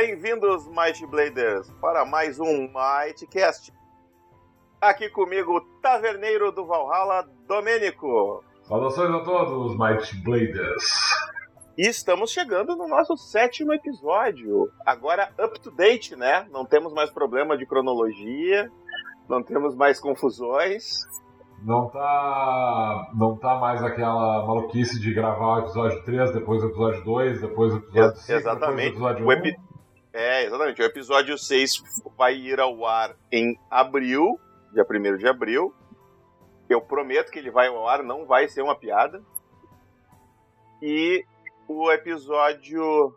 Bem-vindos, Might Bladers, para mais um Mightcast. Aqui comigo, o taverneiro do Valhalla, Domênico. Saudações a todos, Might Bladers. E estamos chegando no nosso sétimo episódio. Agora up to date, né? Não temos mais problema de cronologia, não temos mais confusões. Não tá, não tá mais aquela maluquice de gravar o episódio 3, depois o episódio 2, depois o episódio 5, exatamente. depois o episódio O 1. epi- É, exatamente. O episódio 6 vai ir ao ar em abril, dia 1 de abril. Eu prometo que ele vai ao ar, não vai ser uma piada. E o episódio.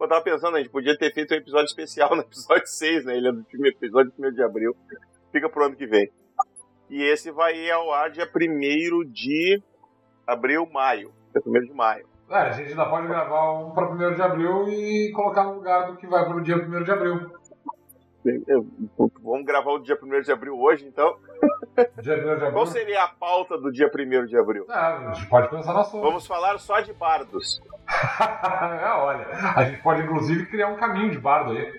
Eu tava pensando, a gente podia ter feito um episódio especial no episódio 6, né? Ele é do episódio 1 de abril. Fica pro ano que vem. E esse vai ir ao ar dia 1 de abril, maio. Dia 1 de maio. É, a gente ainda pode gravar um para 1 de abril e colocar no lugar do que vai pro dia 1 de abril. Vamos gravar o dia 1 de abril hoje, então. Dia 1 de abril. Qual seria a pauta do dia 1 de abril? É, a gente pode pensar na sua. Vamos falar só de bardos. é, olha, a gente pode inclusive criar um caminho de bardo aí.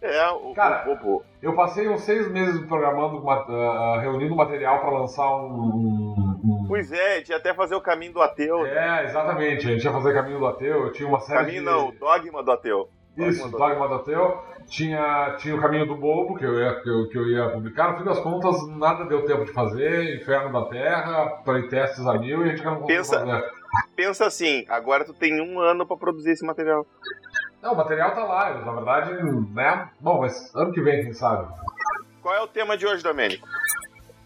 É, o, Cara, o, o- o- Eu passei uns seis meses programando, ma- ah, reunindo material para lançar um- Pois é, a gente ia até fazer o caminho do ateu. É, exatamente. A gente ia fazer Caminho do Ateu, eu tinha uma série caminho de... não, o dogma do ateu. Isso, Dogma do- Dogma do Ateu. Tinha, tinha o Caminho do Bobo, que eu, ia, que, eu, que eu ia publicar. No fim das contas, nada deu tempo de fazer. Inferno da Terra, playtests a mil, e a gente não conseguiu Pensa- fazer. Pensa assim, agora tu tem um ano pra produzir esse material. Não, o material tá lá. Na verdade, né? Bom, mas ano que vem, quem sabe. Qual é o tema de hoje, Domênico?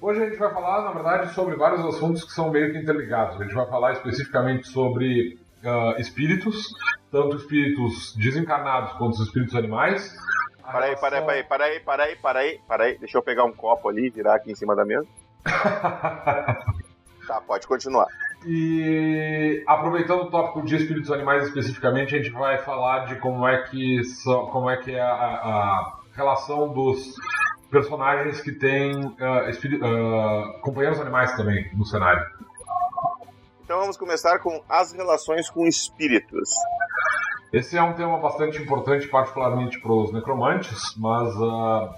Hoje a gente vai falar, na verdade, sobre vários assuntos que são meio que interligados. A gente vai falar especificamente sobre ah, espíritos, tanto espíritos desencarnados quanto os espíritos animais. A Para aí, relação- para aí, para aí, para aí, para aí, para aí, para aí. Deixa eu pegar um copo ali e virar aqui em cima da mesa. Tá, pode continuar. E aproveitando o tópico de espíritos animais especificamente, a gente vai falar de como é que são, como é que é a, a relação dos personagens que têm espíri- ah, companheiros animais também no cenário. Então vamos começar com as relações com espíritos. Esse é um tema bastante importante, particularmente para os necromantes, mas ah,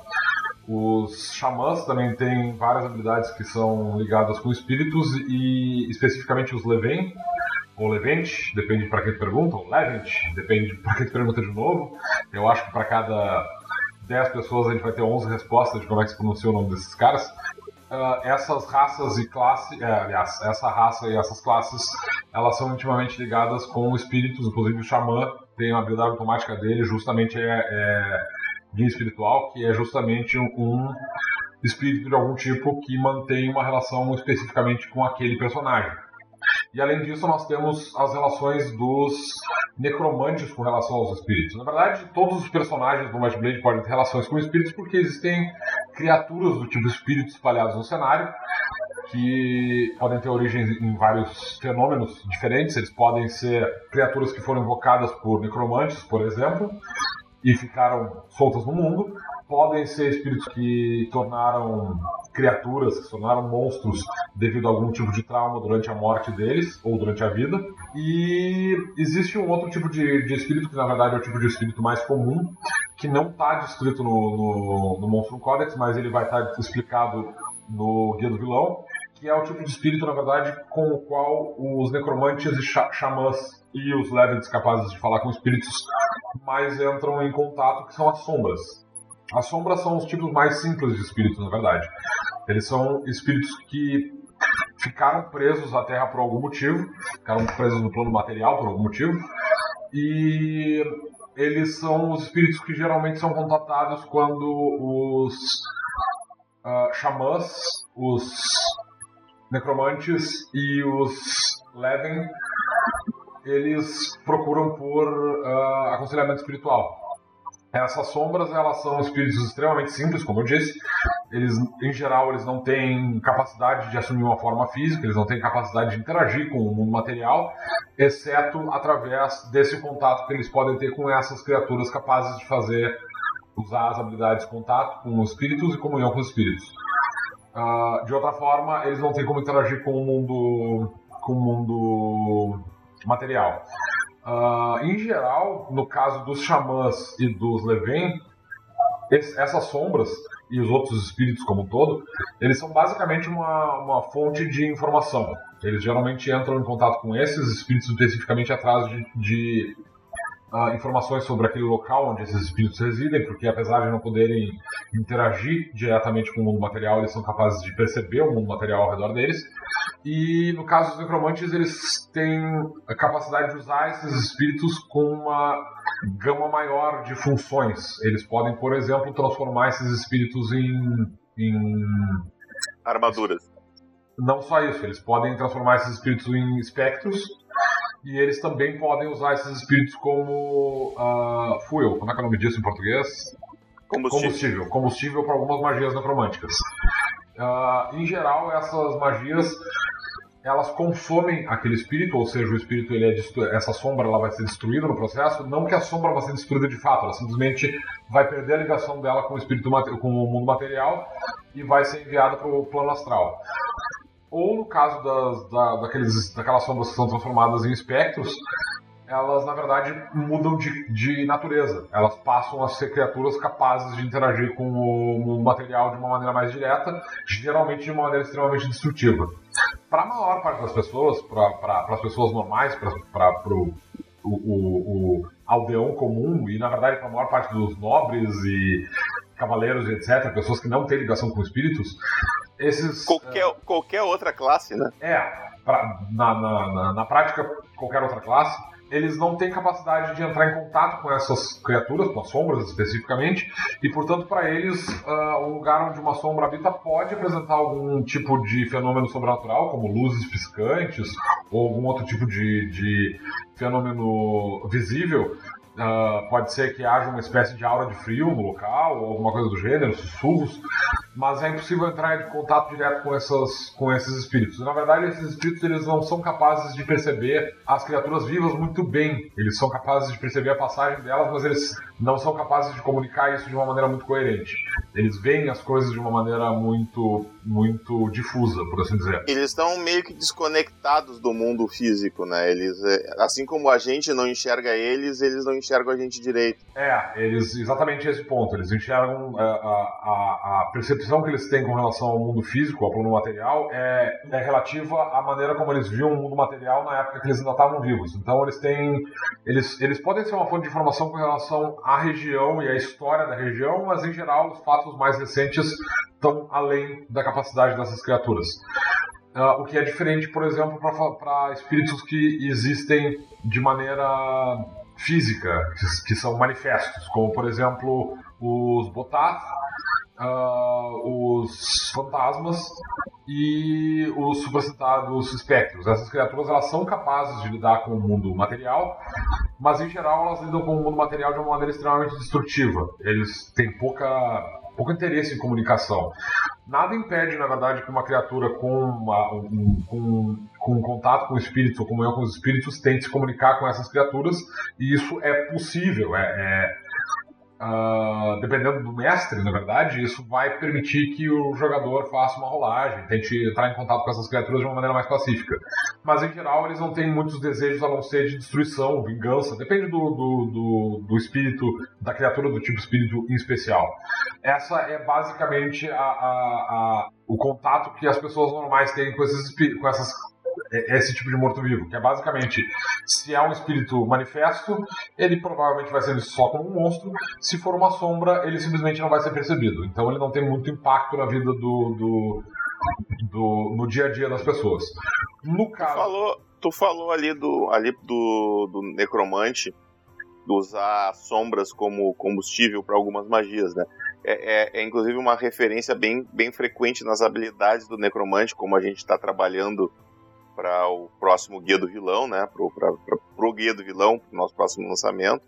os xamãs também têm várias habilidades que são ligadas com espíritos e especificamente os Leven, ou Levente, depende para quem te pergunta, ou Levent, depende para quem te pergunta de novo. Eu acho que para cada 10 pessoas a gente vai ter 11 respostas de como é que se pronuncia o nome desses caras. Ah, essas raças e classes, aliás, essa raça e essas classes, elas são intimamente ligadas com espíritos, inclusive o xamã tem uma habilidade automática dele, justamente é, é guia espiritual, que é justamente um, um espírito de algum tipo que mantém uma relação especificamente com aquele personagem. E além disso, nós temos as relações dos necromantes com relação aos espíritos. Na verdade, todos os personagens do Might Blade podem ter relações com espíritos porque existem criaturas do tipo espírito espalhadas no cenário que podem ter origem em vários fenômenos diferentes. Eles podem ser criaturas que foram invocadas por necromantes, por exemplo, e ficaram soltas no mundo. Podem ser espíritos que tornaram criaturas, que se tornaram monstros devido a algum tipo de trauma durante a morte deles ou durante a vida. E existe um outro tipo de, de espírito, que na verdade é o tipo de espírito mais comum, que não está descrito no, no, no Monstro Codex, mas ele vai estar explicado no Guia do Vilão, que é o tipo de espírito, na verdade, com o qual os necromantes e xa- xamãs e os levels capazes de falar com espíritos mais entram em contato, que são as sombras. As sombras são os tipos mais simples de espíritos, na verdade. Eles são espíritos que ficaram presos à Terra por algum motivo, ficaram presos no plano material por algum motivo, e eles são os espíritos que geralmente são contatados quando os ah, xamãs, os necromantes e os Leven eles procuram por ah, aconselhamento espiritual. Essas sombras, elas são espíritos extremamente simples, como eu disse. Eles, em geral, eles não têm capacidade de assumir uma forma física, eles não têm capacidade de interagir com o mundo material, exceto através desse contato que eles podem ter com essas criaturas capazes de fazer, usar as habilidades de contato com os espíritos e comunhão com os espíritos. Ah, de outra forma, eles não têm como interagir com o mundo, com o mundo material. Uh, em geral, no caso dos xamãs e dos Leven, essas sombras e os outros espíritos como um todo, eles são basicamente uma, uma fonte de informação. Eles geralmente entram em contato com esses espíritos especificamente atrás de, de uh, informações sobre aquele local onde esses espíritos residem, porque apesar de não poderem interagir diretamente com o mundo material, eles são capazes de perceber o mundo material ao redor deles. E no caso dos necromantes, eles têm a capacidade de usar esses espíritos com uma gama maior de funções. Eles podem, por exemplo, transformar esses espíritos em, em armaduras. Não só isso, eles podem transformar esses espíritos em espectros e eles também podem usar esses espíritos como uh, fuel. Como é que é o nome disso em português? Combustível. Combustível, combustível para algumas magias necromânticas. Uh, em geral, essas magias elas consomem aquele espírito, ou seja, o espírito ele é essa sombra ela vai ser destruída no processo, não que a sombra vai ser destruída de fato, ela simplesmente vai perder a ligação dela com o espírito com o mundo material e vai ser enviada para o plano astral. Ou no caso das, da, daqueles, daquelas sombras que são transformadas em espectros, elas na verdade mudam de, de natureza. Elas passam a ser criaturas capazes de interagir com o, o material de uma maneira mais direta, geralmente de uma maneira extremamente destrutiva. Para a maior parte das pessoas, para as pessoas normais, para o, o, o aldeão comum e na verdade para a maior parte dos nobres e cavaleiros etc., pessoas que não têm ligação com espíritos, esses. Qualquer, uh, qualquer outra classe, né? É, pra, na, na, na, na, prática, qualquer outra classe, eles não têm capacidade de entrar em contato com essas criaturas, com as sombras especificamente, e portanto, para eles, uh, o lugar onde uma sombra habita pode apresentar algum tipo de fenômeno sobrenatural, como luzes piscantes, ou algum outro tipo de, de fenômeno visível, Uh, pode ser que haja uma espécie de aura de frio no local, ou alguma coisa do gênero, sussurros, mas é impossível entrar em contato direto com, essas, com esses espíritos. Na verdade, esses espíritos eles não são capazes de perceber as criaturas vivas muito bem. Eles são capazes de perceber a passagem delas, mas eles não são capazes de comunicar isso de uma maneira muito coerente. Eles veem as coisas de uma maneira muito, muito difusa, por assim dizer. Eles estão meio que desconectados do mundo físico, né? Eles, é, assim como a gente não enxerga eles, eles não enxergam a gente direito. É, eles exatamente esse ponto. Eles enxergam a, a, a percepção que eles têm com relação ao mundo físico, ao plano material, é, é relativa à maneira como eles viam o mundo material na época que eles ainda estavam vivos. Então eles têm, eles, eles podem ser uma fonte de informação com relação à região e à história da região, mas em geral os fatos mais recentes estão além da capacidade dessas criaturas. Uh, o que é diferente, por exemplo, para espíritos que existem de maneira física, que, são manifestos, como por exemplo os Botath, uh, os fantasmas e os supracitados espectros. Essas criaturas elas são capazes de lidar com o mundo material, mas em geral elas lidam com o mundo material de uma maneira extremamente destrutiva. Eles têm pouca, pouco interesse em comunicação. Nada impede, na verdade, que uma criatura com, uma, um, com, com contato com o espírito ou comunhão com os espíritos tente se comunicar com essas criaturas, e isso é possível. É, é Uh, dependendo do mestre, na verdade, isso vai permitir que o jogador faça uma rolagem, tente entrar em contato com essas criaturas de uma maneira mais pacífica. Mas em geral, eles não têm muitos desejos a não ser de destruição, vingança, depende do, do, do, do espírito, da criatura do tipo espírito em especial. Essa é basicamente a, a, a, o contato que as pessoas normais têm com, esses, com essas esse tipo de morto-vivo, que é basicamente, se é um espírito manifesto, ele provavelmente vai ser visto só como um monstro, se for uma sombra, ele simplesmente não vai ser percebido. Então ele não tem muito impacto na vida do, do, do no dia a dia das pessoas. No caso... Tu falou, tu falou ali do, ali do, do necromante, de usar sombras como combustível para algumas magias, né? É, é, é, inclusive uma referência bem, bem frequente nas habilidades do necromante, como a gente está trabalhando para o próximo Guia do Vilão, né? Para o Guia do Vilão, nosso próximo lançamento.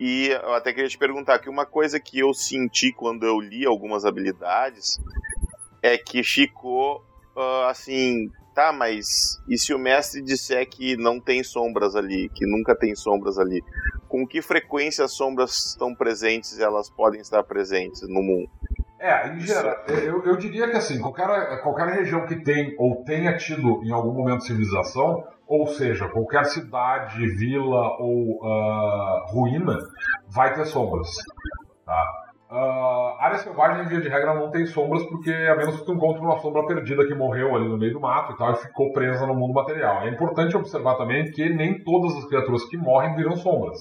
E eu até queria te perguntar que uma coisa que eu senti quando eu li algumas habilidades é que ficou uh, assim, tá, mas e se o mestre disser que não tem sombras ali, que nunca tem sombras ali? Com que frequência as sombras estão presentes elas podem estar presentes no mundo? É, em geral, eu, eu diria que assim, qualquer, qualquer região que tem ou tenha tido em algum momento civilização, ou seja, qualquer cidade, vila ou uh, ruína, vai ter sombras. Tá? Uh, área selvagem, via de regra, não tem sombras, porque a menos que tu encontre uma sombra perdida que morreu ali no meio do mato e tal, e ficou presa no mundo material. É importante observar também que nem todas as criaturas que morrem viram sombras.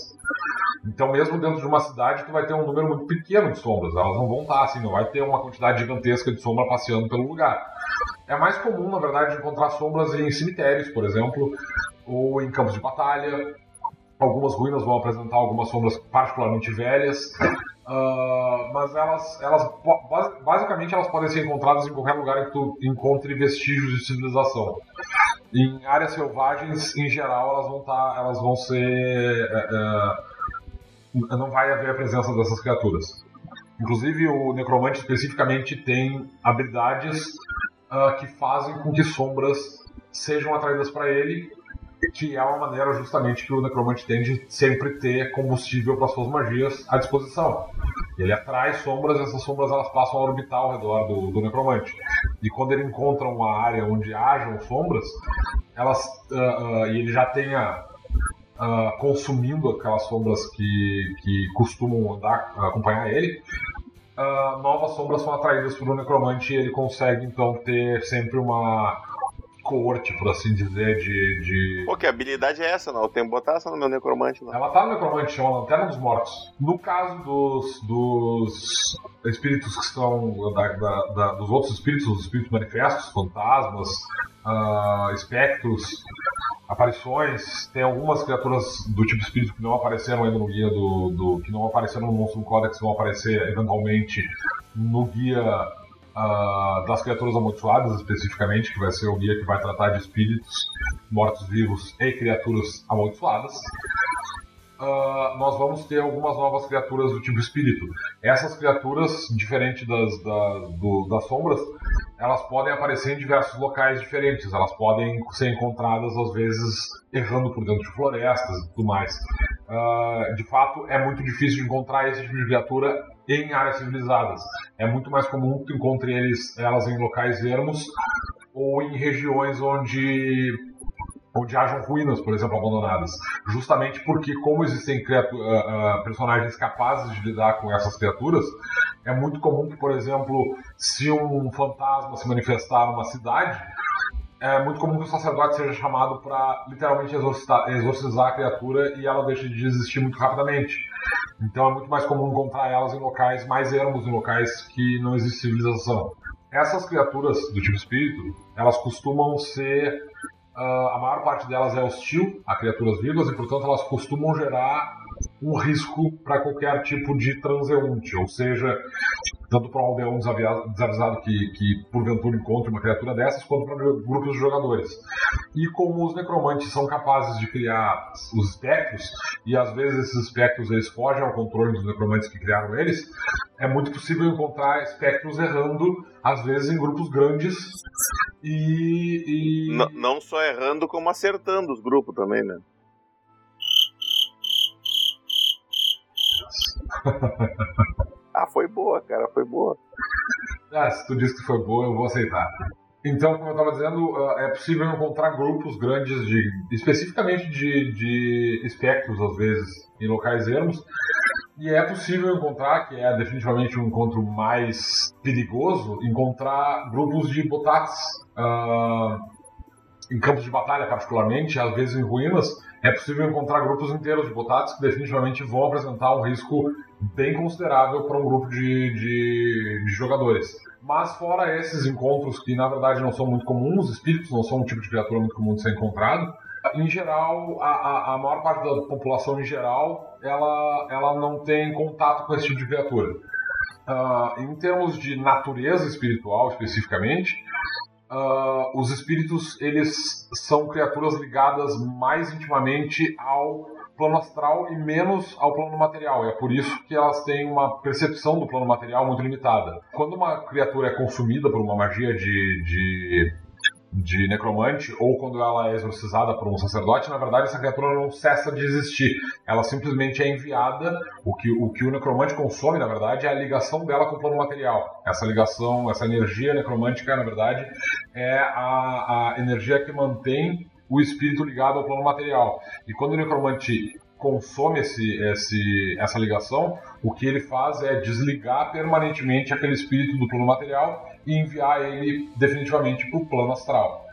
Então, mesmo dentro de uma cidade, tu vai ter um número muito pequeno de sombras. Elas não vão estar assim, não vai ter uma quantidade gigantesca de sombra passeando pelo lugar. É mais comum, na verdade, encontrar sombras em cemitérios, por exemplo, ou em campos de batalha. Algumas ruínas vão apresentar algumas sombras particularmente velhas. Uh, mas elas, elas basicamente elas podem ser encontradas em qualquer lugar em que tu encontre vestígios de civilização. Em áreas selvagens, em geral, elas vão estar, elas vão ser, uh, não vai haver a presença dessas criaturas. Inclusive, o necromante especificamente tem habilidades que fazem com que sombras sejam atraídas para ele que é uma maneira justamente que o necromante tem de sempre ter combustível para suas magias à disposição. Ele atrai sombras e essas sombras elas passam a orbitar ao redor do, do necromante. E quando ele encontra uma área onde hajam sombras, elas uh, uh, e ele já tenha uh, consumindo aquelas sombras que, que costumam andar, acompanhar ele, novas sombras são atraídas pelo necromante e ele consegue então ter sempre uma corte, por assim dizer, de. de... Pô, que habilidade é essa, não? Eu tenho que botar essa no meu necromante, não. Ela tá no necromante, chama Lanterna dos Mortos. No caso dos, dos espíritos que são. Da, da, da, dos outros espíritos, os espíritos manifestos, fantasmas, uh, espectros, aparições, tem algumas criaturas do tipo espírito que não apareceram ainda no guia do. do que não apareceram no Monstro Codex, vão aparecer eventualmente no guia uh, das criaturas amaldiçoadas, especificamente, que vai ser o guia que vai tratar de espíritos, mortos-vivos e criaturas amaldiçoadas. Uh, nós vamos ter algumas novas criaturas do tipo espírito. Essas criaturas, diferente das, da, do, das sombras, elas podem aparecer em diversos locais diferentes. Elas podem ser encontradas, às vezes, errando por dentro de florestas e tudo mais. Uh, de fato, é muito difícil encontrar esse tipo de criatura em áreas civilizadas. É muito mais comum que tu encontre eles, elas em locais ermos ou em regiões onde onde hajam ruínas, por exemplo, abandonadas. Justamente porque, como existem uh, uh, personagens capazes de lidar com essas criaturas, é muito comum que, por exemplo, se um fantasma se manifestar numa cidade, é muito comum que o sacerdote seja chamado para literalmente exorcizar a criatura e ela deixe de existir muito rapidamente. Então é muito mais comum encontrar elas em locais mais ermos, em locais que não existe civilização. Essas criaturas do tipo espírito, elas costumam ser. Uh, a maior parte delas é hostil a criaturas vivas e, portanto, elas costumam gerar um risco para qualquer tipo de transeunte, ou seja, tanto para um aldeão desavisado que, que porventura encontre uma criatura dessas, quanto para grupos de jogadores. E como os necromantes são capazes de criar os espectros, e às vezes esses espectros eles fogem ao controle dos necromantes que criaram eles, é muito possível encontrar espectros errando, às vezes em grupos grandes. E. e... não só errando, como acertando os grupos também, né? ah, foi boa, cara, foi boa. Ah, se tu disse que foi boa, eu vou aceitar. Então, como eu estava dizendo, ah, é possível encontrar grupos grandes de, especificamente de, de espectros, às vezes, em locais ermos. E é possível encontrar, que é definitivamente um encontro mais perigoso, encontrar grupos de botats uh, em campos de batalha, particularmente, às vezes em ruínas, é possível encontrar grupos inteiros de botatos que definitivamente vão apresentar um risco bem considerável para um grupo de, de, de, jogadores. Mas fora esses encontros que na verdade não são muito comuns, espíritos não são um tipo de criatura muito comum de ser encontrado, em geral, a, a, a maior parte da população em geral, ela, ela não tem contato com esse tipo de criatura. Uh, em termos de natureza espiritual especificamente, uh, os espíritos eles são criaturas ligadas mais intimamente ao plano astral e menos ao plano material. É por isso que elas têm uma percepção do plano material muito limitada. Quando uma criatura é consumida por uma magia de, de de necromante, ou quando ela é exorcizada por um sacerdote, na verdade essa criatura não cessa de existir. Ela simplesmente é enviada. O que o, que o necromante consome, na verdade, é a ligação dela com o plano material. Essa ligação, essa energia necromântica, na verdade, é a, a energia que mantém o espírito ligado ao plano material. E quando o necromante consome esse, esse, essa ligação, o que ele faz é desligar permanentemente aquele espírito do plano material e enviar ele definitivamente para o plano astral.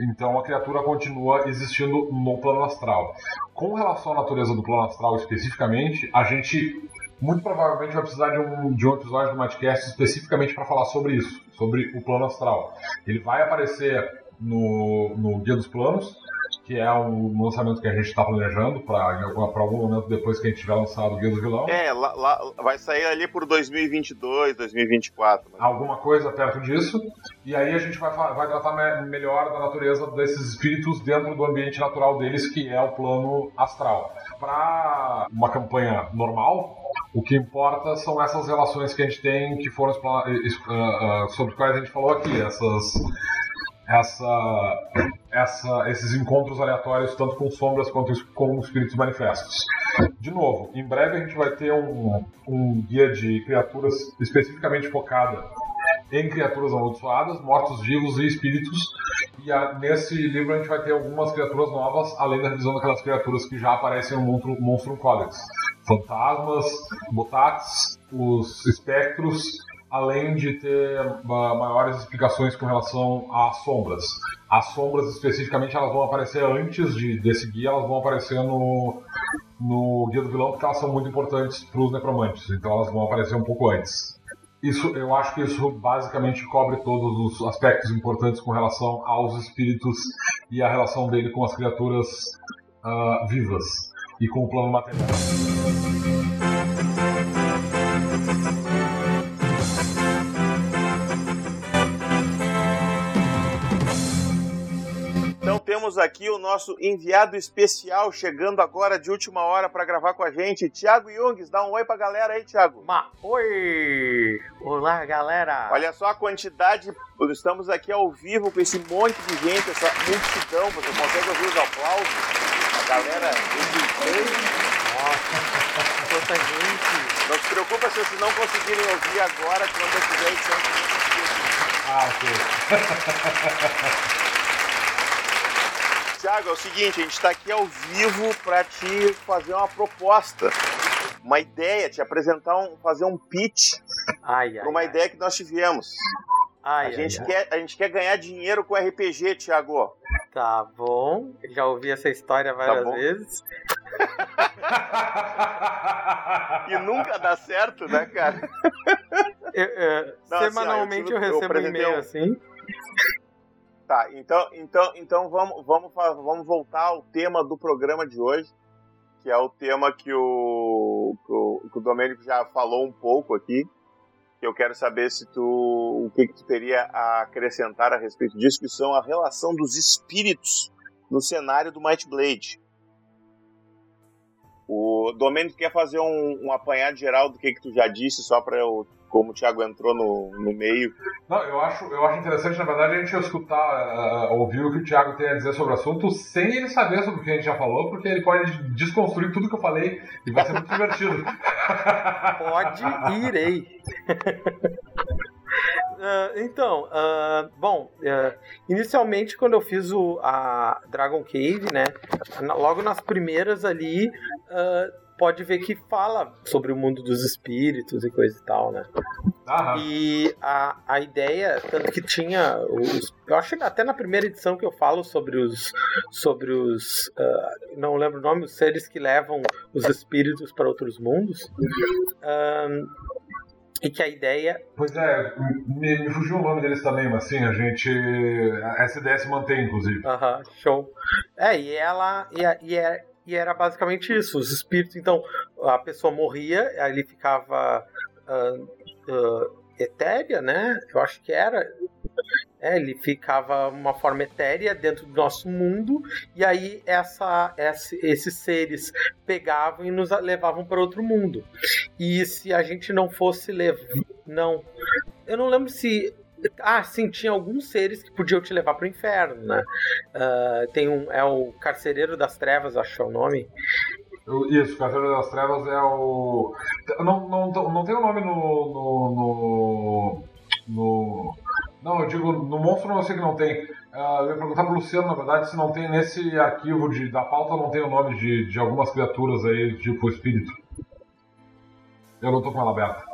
Então a criatura continua existindo no plano astral. Com relação à natureza do plano astral especificamente, a gente muito provavelmente vai precisar de um, de um episódio do Matcast especificamente para falar sobre isso, sobre o plano astral. Ele vai aparecer no, no Guia dos Planos, que é um lançamento que a gente está planejando para algum momento depois que a gente tiver lançado o Guia do Vilão. É, lá, lá, vai sair ali por 2022, 2024. Mas... Alguma coisa perto disso. E aí a gente vai, vai tratar melhor da natureza desses espíritos dentro do ambiente natural deles, que é o plano astral. Para uma campanha normal, o que importa são essas relações que a gente tem, que foram uh, uh, sobre as quais a gente falou aqui, essas essa, essa, esses encontros aleatórios, tanto com sombras quanto com espíritos manifestos. De novo, em breve a gente vai ter um, um guia de criaturas especificamente focada em criaturas amaldiçoadas, mortos-vivos e espíritos. E a, nesse livro a gente vai ter algumas criaturas novas, além da revisão daquelas criaturas que já aparecem no Monstro, Codex. Fantasmas, botats, os espectros além de ter maiores explicações com relação às sombras. As sombras, especificamente, elas vão aparecer antes de, desse guia, elas vão aparecer no, no Guia do Vilão, porque elas são muito importantes para os necromantes, então elas vão aparecer um pouco antes. Isso, eu acho que isso basicamente cobre todos os aspectos importantes com relação aos espíritos e a relação dele com as criaturas uh, vivas e com o plano material. Aqui o nosso enviado especial chegando agora de última hora para gravar com a gente, Thiago Jungs. Dá um oi pra galera aí, Thiago. Ma oi! Olá, galera! Olha só a quantidade, estamos aqui ao vivo com esse monte de gente, essa multidão, você consegue ouvir os aplausos? A galera Nossa, quanta gente! Não se preocupa se vocês não conseguirem ouvir agora, quando eu tiver edição, Ah, ok. Tiago, é o seguinte, a gente está aqui ao vivo para te fazer uma proposta, uma ideia, te apresentar um, fazer um pitch para uma ai. ideia que nós tivemos. Ai, a, gente Quer, a gente quer ganhar dinheiro com RPG, Thiago. Tá bom, já ouvi essa história várias tá vezes. e nunca dá certo, né, cara? Eu, eu, Não, semanalmente assim, eu, eu recebo um e-mail assim. Tá, então, então, então vamos, vamos, vamos voltar ao tema do programa de hoje, que é o tema que o, que o, que o Domênico já falou um pouco aqui. Eu quero saber se tu o que, que tu teria a acrescentar a respeito disso, que são a relação dos espíritos no cenário do Might Blade. O Domênico quer fazer um, um apanhado geral do que, que tu já disse, só para eu como o Thiago entrou no, no meio. Não, eu acho, eu acho interessante, na verdade, a gente escutar, uh, ouvir o que o Thiago tem a dizer sobre o assunto sem ele saber sobre o que a gente já falou, porque ele pode desconstruir tudo que eu falei e vai ser muito divertido. Pode e irei. Uh, então, uh, bom, uh, inicialmente quando eu fiz o, a Dragon Cave, né, logo nas primeiras ali, pode ver que fala sobre o mundo dos espíritos e coisa e tal, né? Aham. E a, a ideia, tanto que tinha os. Eu acho que até na primeira edição que eu falo sobre os. Sobre os. Uh, não lembro o nome, os seres que levam os espíritos para outros mundos. Um, e que a ideia. Pois é, me, me, fugiu o nome deles também, mas sim, a gente. Essa ideia se mantém, inclusive. Aham, uh -huh, show. É, e ela. E, é, e é e era basicamente isso. Os espíritos, então, a pessoa morria, ele ficava uh, uh, etérea, né? Eu acho que era. É, ele ficava uma forma etérea dentro do nosso mundo, e aí essa, essa, esses seres pegavam e nos levavam para outro mundo. E se a gente não fosse levar. Não. Eu não lembro se ah, sim, tinha alguns seres que podiam te levar para o inferno, né? Uh, tem um. É o Carcereiro das Trevas, acho que é o nome. Isso, Carcereiro das Trevas é o. Não, não, não tem o um nome no, no, no, no. Não, eu digo, no monstro eu sei que não tem. Uh, eu ia perguntar pro Luciano, na verdade, se não tem nesse arquivo de, da pauta, não tem o nome de, de algumas criaturas aí, tipo espírito. Eu não tô com ela aberta.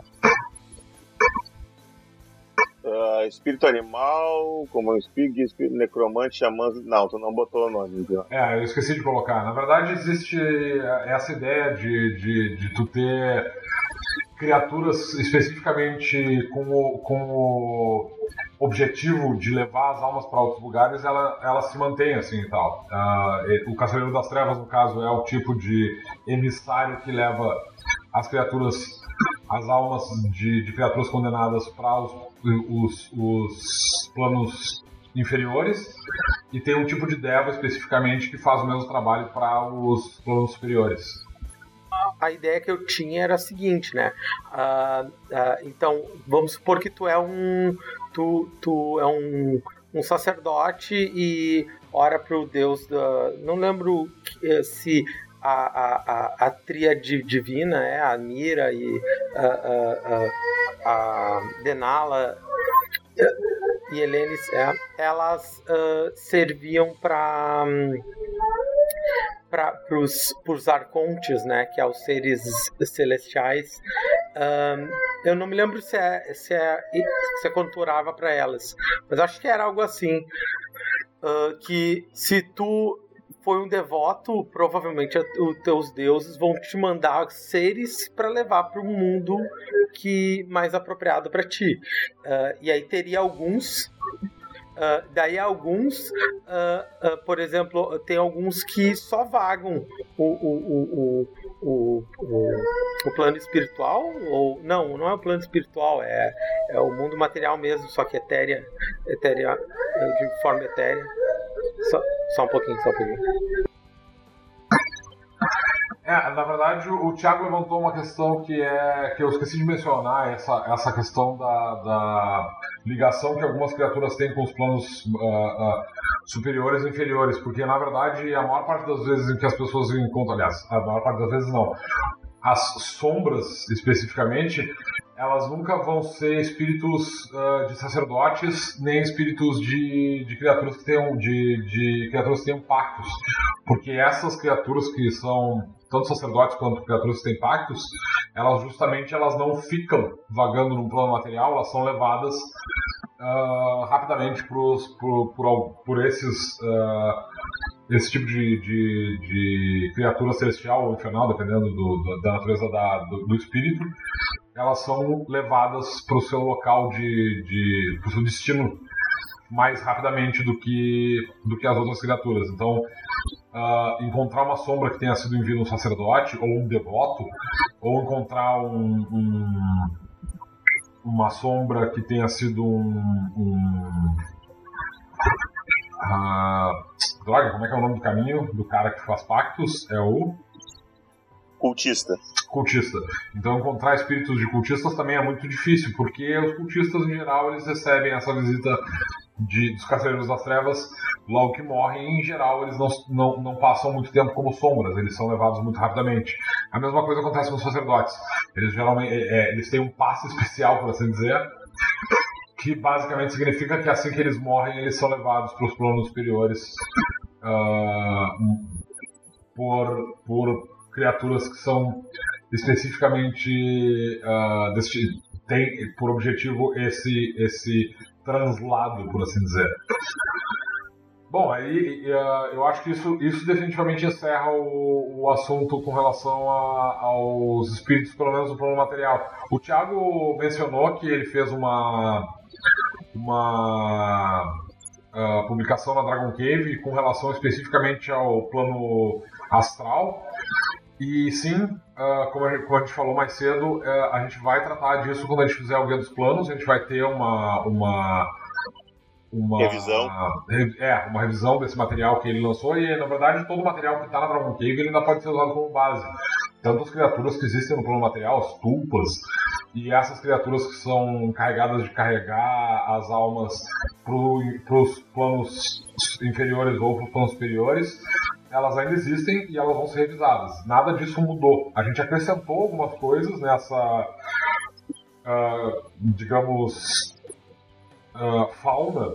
Uh, espírito animal, como espírito, espírito necromante, xamã. Não, tu não botou o nome. Então. É, eu esqueci de colocar. Na verdade, existe essa ideia de, de, de tu ter criaturas especificamente com o, objetivo de levar as almas para outros lugares, ela, ela se mantém assim e tal. Uh, o Caçador das Trevas, no caso, é o tipo de emissário que leva as criaturas, as almas de, de criaturas condenadas para os, os, os planos inferiores e tem um tipo de Deva especificamente que faz o mesmo trabalho para os planos superiores a ideia que eu tinha era a seguinte, né? Uh, uh, então, vamos supor que tu é um. Tu, tu é um, um sacerdote e ora para o deus da. Não lembro eh, se a, a, a, a tríade divina é a Mira e a, a, a, Denala e Helenes, é, elas uh, serviam para. Para os arcontes, né, que é os seres celestiais. Um, eu não me lembro se é, se é, se é conturava para elas, mas acho que era algo assim. Uh, que se tu foi um devoto, provavelmente os teus deuses vão te mandar seres para levar para um mundo que mais apropriado para ti. Uh, e aí teria alguns Uh, daí alguns, uh, uh, por exemplo, tem alguns que só vagam o, o, o, o, o, o, plano espiritual, ou não, não é o plano espiritual, é, é o mundo material mesmo, só que etérea, etérea de forma etérea. Só, só um pouquinho, só um pouquinho. É, na verdade, o, Thiago levantou uma questão que é que eu esqueci de mencionar, essa, essa questão da, da ligação que algumas criaturas têm com os planos uh, uh, superiores e inferiores, porque na verdade a maior parte das vezes em que as pessoas encontram, aliás, a maior parte das vezes não, as sombras especificamente, elas nunca vão ser espíritos uh, de sacerdotes nem espíritos de, de criaturas que tenham de, de criaturas que tenham pactos, porque essas criaturas que são tanto sacerdotes quanto criaturas que têm pactos, elas justamente elas não ficam vagando no plano material, elas são levadas uh, rapidamente pros, por, por, por esses uh, esse tipo de, de, de, criatura celestial ou infernal, dependendo do, do, da natureza da, do, do, espírito, elas são levadas para o seu local de, de para o seu destino mais rapidamente do que do que as outras criaturas. Então, uh, encontrar uma sombra que tenha sido enviada um sacerdote ou um devoto, ou encontrar um, um, uma sombra que tenha sido um. um uh, droga, como é que é o nome do caminho do cara que faz pactos? É o. Cultista. Cultista. Então encontrar espíritos de cultistas também é muito difícil, porque os cultistas em geral eles recebem essa visita de, dos Caçadores das Trevas, logo que morrem, em geral, eles não, não, não passam muito tempo como sombras, eles são levados muito rapidamente. A mesma coisa acontece com os sacerdotes. Eles geralmente é, é eles têm um passe especial, por assim dizer, que basicamente significa que assim que eles morrem, eles são levados para os planos superiores uh, por, por criaturas que são especificamente uh, deste, tem por objetivo esse, esse translado, por assim dizer. Bom, aí uh, eu acho que isso, isso definitivamente encerra o, o assunto com relação a, aos espíritos, pelo menos no plano material. O Thiago mencionou que ele fez uma, uma uh, publicação na Dragon Cave com relação especificamente ao plano astral. E sim, uh, como, a gente, como, a gente, falou mais cedo, uh, a gente vai tratar disso quando a gente fizer o Guia dos Planos, a gente vai ter uma, uma, uma revisão. É, uma revisão desse material que ele lançou e, na verdade, todo o material que está na Dragon Cave ele ainda pode ser usado como base. Tanto as criaturas que existem no plano material, as tulpas, e essas criaturas que são carregadas de carregar as almas para os planos inferiores ou para os planos superiores, elas ainda existem e elas vão ser revisadas. Nada disso mudou. A gente acrescentou algumas coisas nessa, uh, digamos, uh, fauna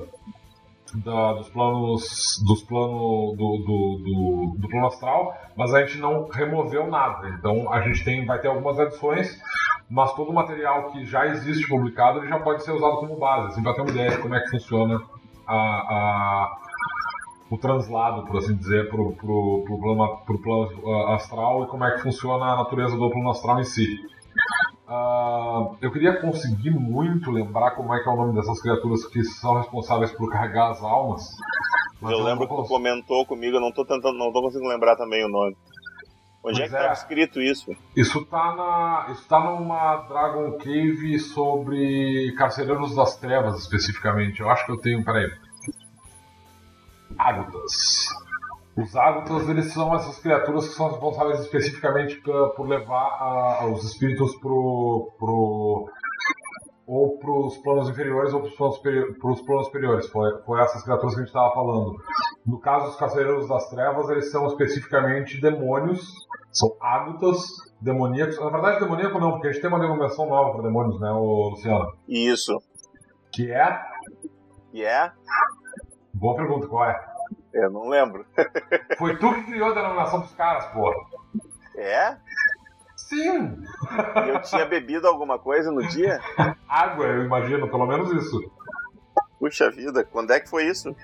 da, dos planos dos plano do, do, do, do, plano astral, mas a gente não removeu nada. Então a gente tem, vai ter algumas adições, mas todo o material que já existe publicado ele já pode ser usado como base, assim, para ter uma ideia de como é que funciona a, a o translado, por assim dizer, para o pro, pro plano, pro plano astral e como é que funciona a natureza do plano astral em si. Uh, eu queria conseguir muito lembrar como é que é o nome dessas criaturas que são responsáveis por carregar as almas. Mas eu, eu lembro que tu comentou comigo, eu não tô tentando, não tô conseguindo lembrar também o nome. Onde é que estava é. escrito isso? Isso tá na. Isso tá numa Dragon Cave sobre Carcereiros das Trevas, especificamente. Eu acho que eu tenho. Peraí. Águtas. Os águtas, eles são essas criaturas que são responsáveis especificamente por levar a, os espíritos pro, pro ou para os planos inferiores ou para os planos, pros planos superiores. Foi, foi essas criaturas que a gente estava falando. No caso dos Carcereiros das Trevas, eles são especificamente demônios, são águtas demoníacos. Na verdade, demoníaco não, porque a gente tem uma denominação nova para demônios, né, Luciano? Isso. Que é? Que é? Boa pergunta, qual é? Eu não lembro. Foi tu que criou a denominação dos caras, porra. É? Sim! E eu tinha bebido alguma coisa no dia? Água, eu imagino, pelo menos isso. Puxa vida, quando é que foi isso?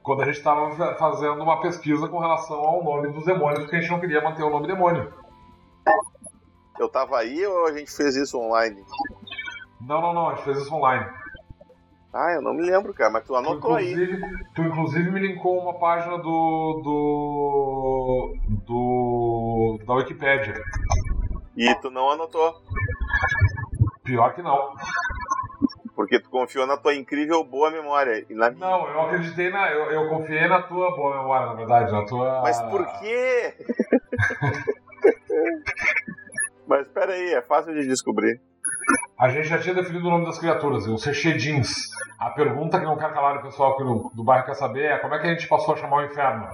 Quando a gente estava fazendo uma pesquisa com relação ao nome dos demônios, porque a gente não queria manter o nome demônio. Eu tava aí ou a gente fez isso online? Não, não, não, a gente fez isso online. Ah, eu não me lembro, cara, mas tu anotou tu, aí. Tu inclusive me linkou uma página do. do. do. da Wikipédia. E tu não anotou? Pior que não. Porque tu confiou na tua incrível boa memória. E na. Não, eu acreditei na. Eu, eu confiei na tua boa memória, na verdade, na tua. Mas por quê? Mas peraí, é fácil de descobrir. A gente já tinha definido o nome das criaturas, os Rechedins. A pergunta que não quer calar o pessoal aqui no, do bairro quer saber é como é que a gente passou a chamar o inferno?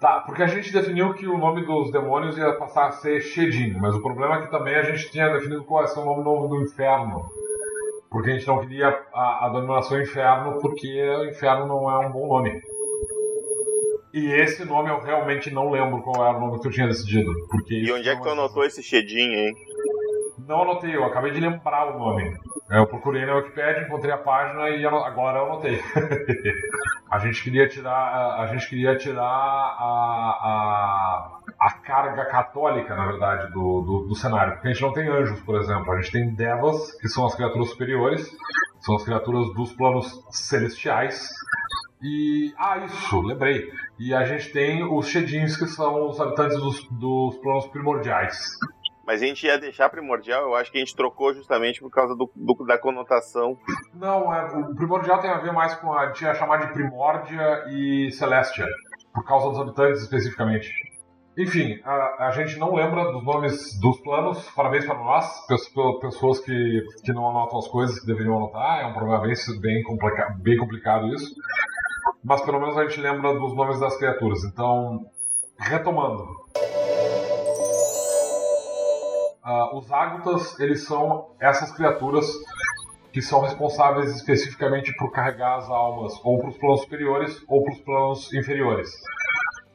Tá, porque a gente definiu que o nome dos demônios ia passar a ser Shedin, mas o problema é que também a gente tinha definido qual ia ser o nome novo do inferno. Porque a gente não queria a, a denominação inferno, porque o inferno não é um bom nome. E esse nome eu realmente não lembro qual era o nome que eu tinha decidido. Porque e onde é que tu anotou esse Shedin, hein? Não anotei, eu acabei de lembrar o nome. Eu procurei na Wikipedia, encontrei a página e agora eu anotei. a gente queria tirar, a gente queria tirar a, a, a carga católica, na verdade, do, do, do, cenário. Porque a gente não tem anjos, por exemplo. A gente tem devas, que são as criaturas superiores, são as criaturas dos planos celestiais. E. Ah, isso, lembrei. E a gente tem os Shedins, que são os habitantes dos, dos planos primordiais. Mas a gente ia deixar primordial, eu acho que a gente trocou justamente por causa do, do da conotação. Não, é, o primordial tem a ver mais com a. gente ia chamar de primórdia e celestia, por causa dos habitantes especificamente. Enfim, a, a, gente não lembra dos nomes dos planos, parabéns para nós, pessoas que, que não anotam as coisas que deveriam anotar, é um problema bem, bem, complica, bem complicado isso. Mas pelo menos a gente lembra dos nomes das criaturas. Então, retomando. Uh, os águtas, eles são essas criaturas que são responsáveis especificamente por carregar as almas ou para os planos superiores ou para os planos inferiores.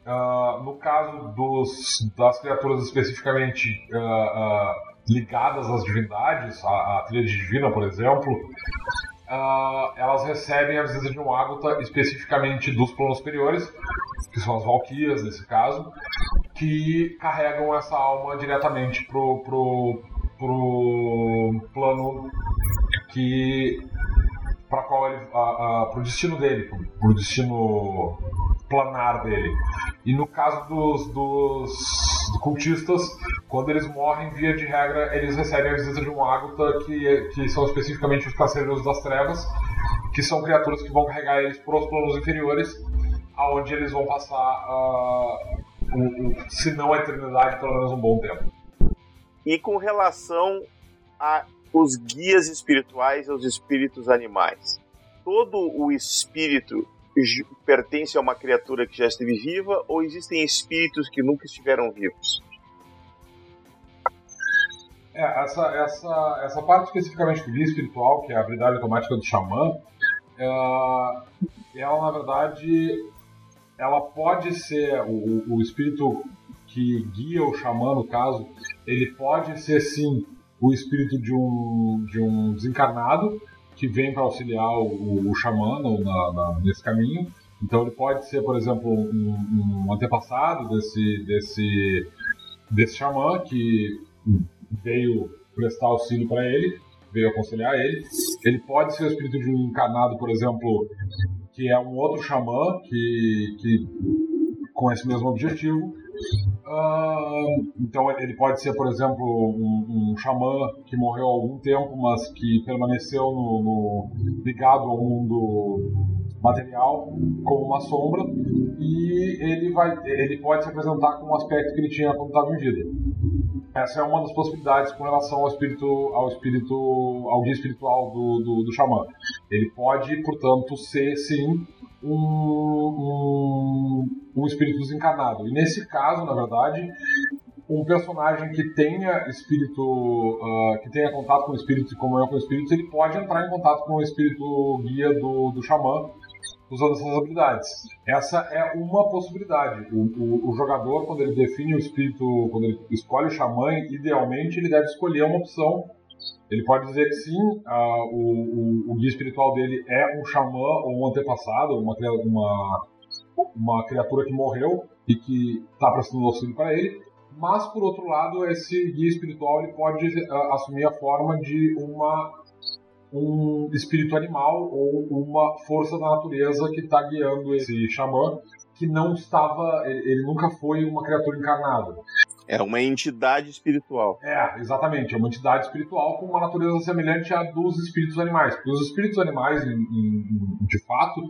Uh, no caso dos, das criaturas especificamente uh, ligadas às divindades, a, a trilha divina, por exemplo, elas recebem a visita de um ágata especificamente dos planos superiores, que são as valquias nesse caso, que carregam essa alma diretamente pro, pro, pro plano que para qual ele, a, a, pro destino dele, pro, pro destino planar dele. E no caso dos, dos cultistas, quando eles morrem, via de regra, eles recebem a visita de um ágata que, que são especificamente os carcereiros das trevas, que são criaturas que vão carregar eles para os planos inferiores, aonde eles vão passar uh, um, se não a eternidade, pelo menos um bom tempo. E com relação a os guias espirituais e os espíritos animais. Todo o espírito pertence a uma criatura que já esteve viva ou existem espíritos que nunca estiveram vivos? É, essa, essa, essa parte especificamente do guia espiritual, que é a habilidade automática do xamã, ela, ela na verdade ela pode ser o, o espírito que guia o xamã, no caso, ele pode ser sim o espírito de um, de um desencarnado que vem para auxiliar o, o xamã na, na, nesse caminho. Então ele pode ser, por exemplo, um, um antepassado desse, desse, desse xamã que veio prestar auxílio para ele, veio aconselhar ele. Ele pode ser o espírito de um encarnado, por exemplo, que é um outro xamã que, que com esse mesmo objetivo. Uh, então ele pode ser, por exemplo, um, um, xamã que morreu há algum tempo, mas que permaneceu no, no, ligado ao mundo material como uma sombra e ele vai ele pode se apresentar com um aspecto que ele tinha quando estava em vida. Essa é uma das possibilidades com relação ao espírito ao espírito ao guia espiritual do, do, do xamã. Ele pode, portanto, ser sim um, um, um espírito desencarnado. E nesse caso, na verdade, um personagem que tenha espírito, uh, que tenha contato com o espírito, como eu com o espírito, ele pode entrar em contato com o espírito guia do, do xamã usando essas habilidades. Essa é uma possibilidade. O, o, o, jogador, quando ele define o espírito, quando ele escolhe o xamã, idealmente ele deve escolher uma opção ele pode dizer que sim, uh, o, o, o, guia espiritual dele é um xamã ou um antepassado, uma, uma, uma criatura que morreu e que está prestando auxílio para ele. Mas, por outro lado, esse guia espiritual ele pode uh, assumir a forma de uma, um espírito animal ou uma força da natureza que está guiando esse xamã, que não estava, ele nunca foi uma criatura encarnada. É uma entidade espiritual. É, exatamente. É uma entidade espiritual com uma natureza semelhante à dos espíritos animais. Porque os espíritos animais, de fato,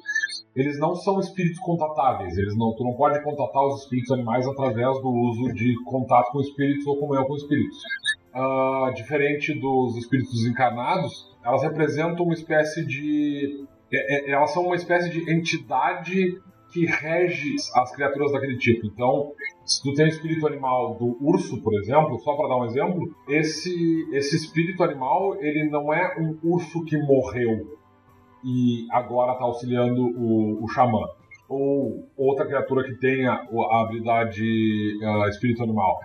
eles não são espíritos contatáveis. Eles não, tu não pode contatar os espíritos animais através do uso de contato com espíritos ou comunhão com espíritos. Uh, diferente dos espíritos encarnados, elas representam uma espécie de. É, é, elas são uma espécie de entidade que rege as criaturas daquele tipo. Então, se tu tem o espírito animal do urso, por exemplo, só para dar um exemplo, esse, esse espírito animal, ele não é um urso que morreu e agora está auxiliando o, o xamã. Ou outra criatura que tenha a habilidade uh, espírito animal.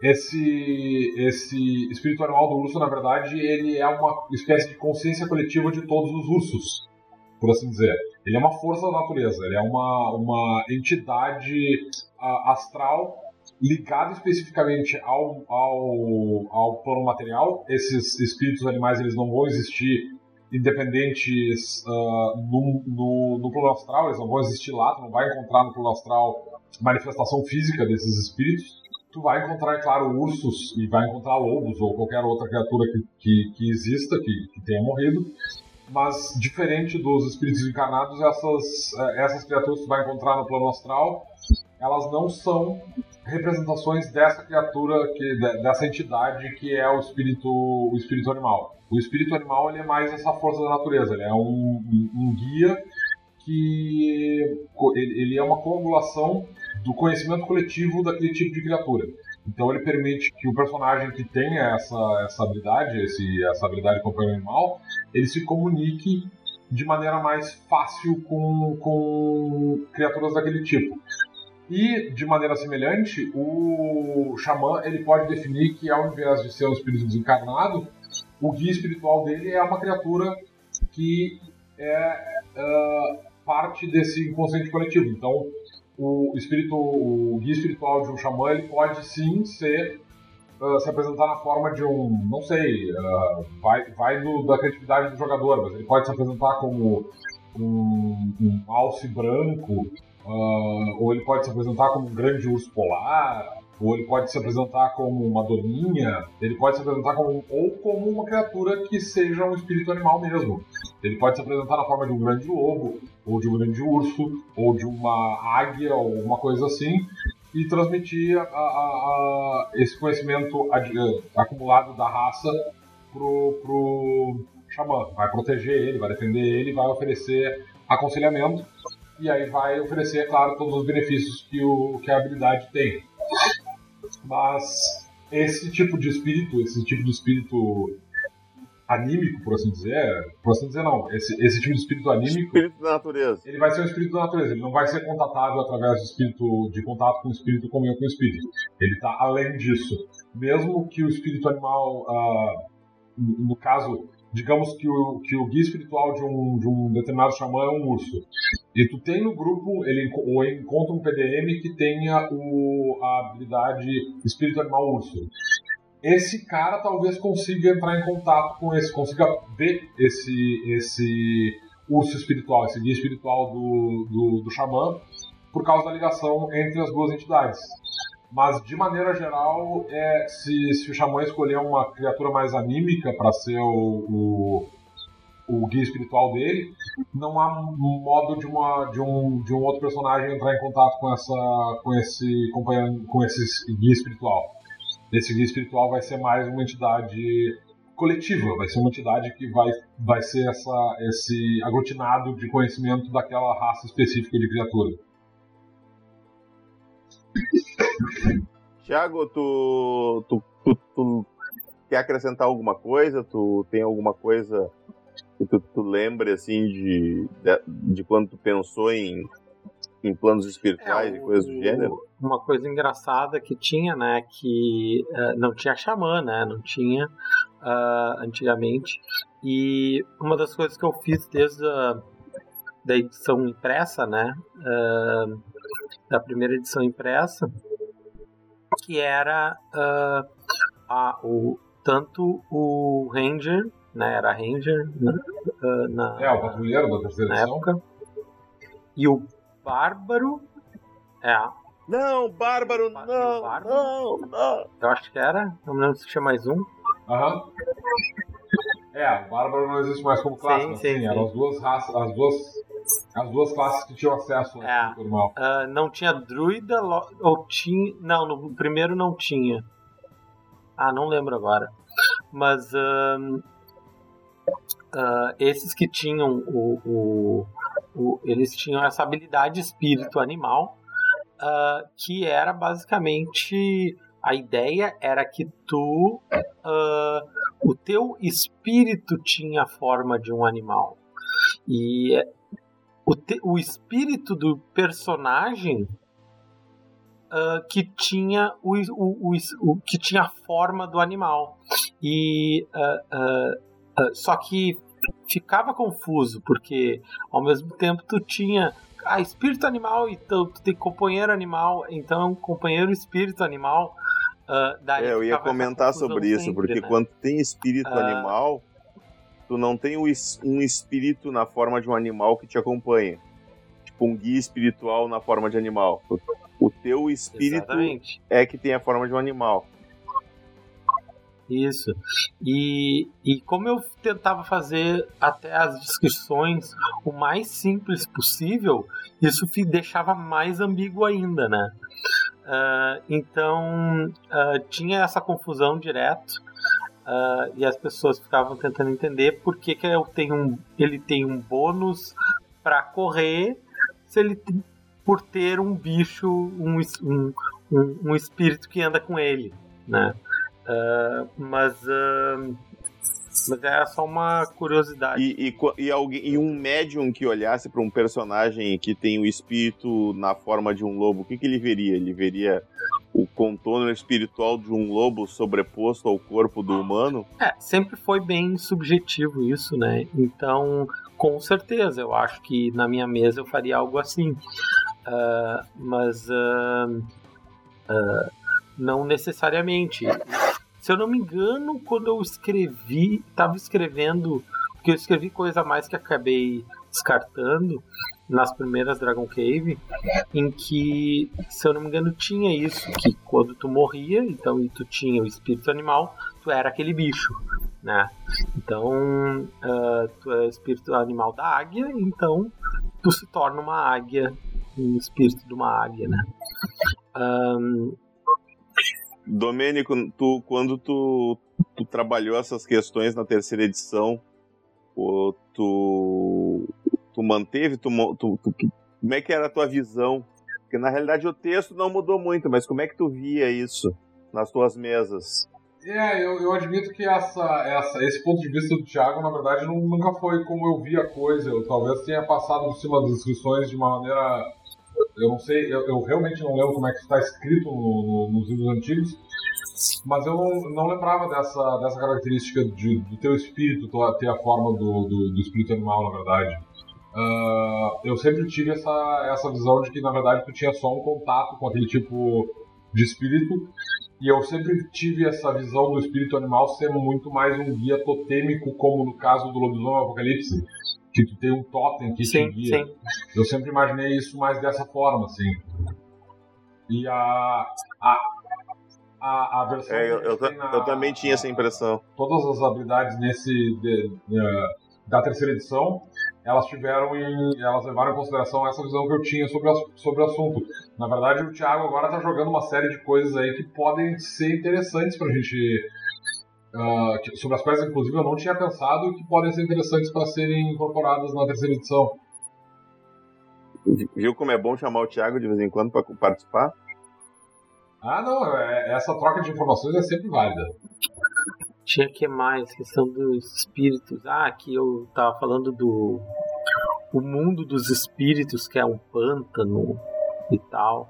Esse, esse espírito animal do urso, na verdade, ele é uma espécie de consciência coletiva de todos os ursos, por assim dizer. Ele é uma força da natureza, ele é uma, uma entidade astral ligada especificamente ao, ao, ao plano material. Esses espíritos animais eles não vão existir independentes uh, no, no, no, plano astral, eles não vão existir lá, tu não vai encontrar no plano astral manifestação física desses espíritos. Tu vai encontrar, é claro, ursos e vai encontrar lobos ou qualquer outra criatura que, que, que exista, que, que tenha morrido, mas diferente dos espíritos encarnados, essas, é, essas criaturas você vai encontrar no plano astral, elas não são representações dessa criatura, que, dessa entidade que é o espírito, o espírito animal. O espírito animal ele é mais essa força da natureza, ele é um, um, guia que ele é uma coagulação do conhecimento coletivo daquele tipo de criatura. Então ele permite que o personagem que tenha essa, essa habilidade, esse, essa habilidade de companheiro animal, ele se comunique de maneira mais fácil com, com criaturas daquele tipo. E, de maneira semelhante, o xamã ele pode definir que, ao invés de ser um espírito desencarnado, o guia espiritual dele é uma criatura que é uh, parte desse inconsciente coletivo. Então, o espírito, o guia espiritual de um xamã, ele pode sim ser uh, se apresentar na forma de um, não sei, uh, vai, vai do, da criatividade do jogador, mas ele pode se apresentar como um, um alce branco, uh, ou ele pode se apresentar como um grande urso polar, ou ele pode se apresentar como uma doninha, ele pode se apresentar como, ou como uma criatura que seja um espírito animal mesmo. Ele pode se apresentar na forma de um grande lobo, ou de um grande urso, ou de uma águia, ou uma coisa assim, e transmitir a, a, a, esse conhecimento ad, acumulado da raça pro, pro xamã. Vai proteger ele, vai defender ele, vai oferecer aconselhamento e aí vai oferecer, é claro, todos os benefícios que, o, que a habilidade tem. Mas esse tipo de espírito, esse tipo de espírito anímico, por assim dizer, por assim dizer não, esse, esse tipo de espírito anímico... Espírito da natureza. Ele vai ser um espírito da natureza, ele não vai ser contatável através do espírito, de contato com o espírito como eu com o espírito. Ele está além disso. Mesmo que o espírito animal, ah, no caso, digamos que o, que o guia espiritual de um, de um determinado xamã é um urso. E tu tem no grupo, ele ou encontra um PDM que tenha o, a habilidade espírito animal urso esse cara talvez consiga entrar em contato com esse, consiga ver esse, esse urso espiritual, esse guia espiritual do, do, do xamã, por causa da ligação entre as duas entidades. Mas, de maneira geral, é, se, se o xamã escolher uma criatura mais anímica para ser o, o, o, guia espiritual dele, não há modo de, uma, de, um, de um outro personagem entrar em contato com, essa, com esse companheiro, com esse guia espiritual esse guia espiritual vai ser mais uma entidade coletiva, vai ser uma entidade que vai, vai ser essa, esse aglutinado de conhecimento daquela raça específica de criatura. Tiago, tu, tu, tu, tu, quer acrescentar alguma coisa? Tu tem alguma coisa que tu, tu lembre assim de, de, de quando tu pensou em em planos espirituais é, e coisas do gênero? Uma coisa engraçada que tinha, né, que uh, não tinha xamã, né, não tinha uh, antigamente. E uma das coisas que eu fiz desde a da edição impressa, né, uh, da primeira edição impressa, que era a, o, tanto o Ranger, né, era Ranger né, na, é, o patrulheiro da terceira na edição. época, e o Bárbaro. É. Não, Bárbaro, não, Bárbaro. não, não. Eu acho que era. Não me lembro se tinha mais um. Aham. É, o Bárbaro não existe mais como classe, sim, mas sim, sim, eram as duas raças, as duas, as duas classes que tinham acesso é. normal. Uh, não tinha druida, ou tinha... Não, no primeiro não tinha. Ah, não lembro agora. Mas uh, uh, esses que tinham o, o, o, eles tinham essa habilidade espírito animal, uh, que era basicamente a ideia era que tu uh, o teu espírito tinha a forma de um animal. E o, te, o espírito do personagem uh, que tinha o, o, o, que tinha a forma do animal. E só que ficava confuso, porque ao mesmo tempo tu tinha ah, espírito animal, então tu tem companheiro animal, então companheiro espírito animal. Uh, é, eu ia comentar sobre isso, sempre, porque né? quando tem espírito uh... animal, tu não tem um espírito na forma de um animal que te acompanha. Tipo um guia espiritual na forma de animal. O teu espírito Exatamente. é que tem a forma de um animal. Isso. E, e como eu tentava fazer até as descrições o mais simples possível, isso deixava mais ambíguo ainda, né? Uh, então uh, tinha essa confusão direto uh, e as pessoas ficavam tentando entender por que, que eu tenho um, ele tem um bônus para correr se ele por ter um bicho, um, um, um, um espírito que anda com ele, né? Uh, mas, uh, mas era só uma curiosidade. E, e, e, alguém, e um médium que olhasse para um personagem que tem o espírito na forma de um lobo, o que, que ele veria? Ele veria o contorno espiritual de um lobo sobreposto ao corpo do humano? É, sempre foi bem subjetivo isso, né? Então, com certeza, eu acho que na minha mesa eu faria algo assim. Uh, mas uh, uh, não necessariamente. Se eu não me engano, quando eu escrevi, estava escrevendo, porque eu escrevi coisa a mais que acabei descartando nas primeiras Dragon Cave, em que, se eu não me engano, tinha isso, que quando tu morria, então e tu tinha o espírito animal, tu era aquele bicho, né? Então, uh, tu é o espírito animal da águia, então tu se torna uma águia, um espírito de uma águia, né? Um, Domênico, tu, quando tu, tu trabalhou essas questões na terceira edição, tu, tu manteve, tu, tu, tu, como é que era a tua visão? Porque na realidade o texto não mudou muito, mas como é que tu via isso nas tuas mesas? É, eu, eu admito que essa, essa, esse ponto de vista do Thiago, na verdade, nunca foi como eu vi a coisa. Eu talvez tenha passado por cima das inscrições de uma maneira. Eu não sei, eu, eu realmente não lembro como é que está escrito no, no, nos livros antigos, mas eu não, lembrava dessa, dessa característica de, do teu espírito ter a forma do, do, do espírito animal, na verdade. Uh, eu sempre tive essa, essa visão de que, na verdade, tu tinha só um contato com aquele tipo de espírito e eu sempre tive essa visão do espírito animal sendo muito mais um guia totêmico, como no caso do lobisomem apocalipse, que tu tem um totem que sim, te guia. Sim. Eu sempre imaginei isso mais dessa forma, assim. E a, a, a, a versão. É, eu, eu, na, eu, também tinha essa impressão. Todas as habilidades nesse de, de, da terceira edição elas tiveram em, elas levaram em consideração essa visão que eu tinha sobre, a, sobre o assunto. Na verdade, o Thiago agora está jogando uma série de coisas aí que podem ser interessantes para a gente. Uh, sobre as quais, inclusive, eu não tinha pensado que podem ser interessantes para serem incorporadas na terceira edição. Viu como é bom chamar o Thiago de vez em quando para participar? Ah, não, é, essa troca de informações é sempre válida. Tinha que mais, questão dos espíritos. Ah, aqui eu tava falando do o mundo dos espíritos, que é um pântano e tal.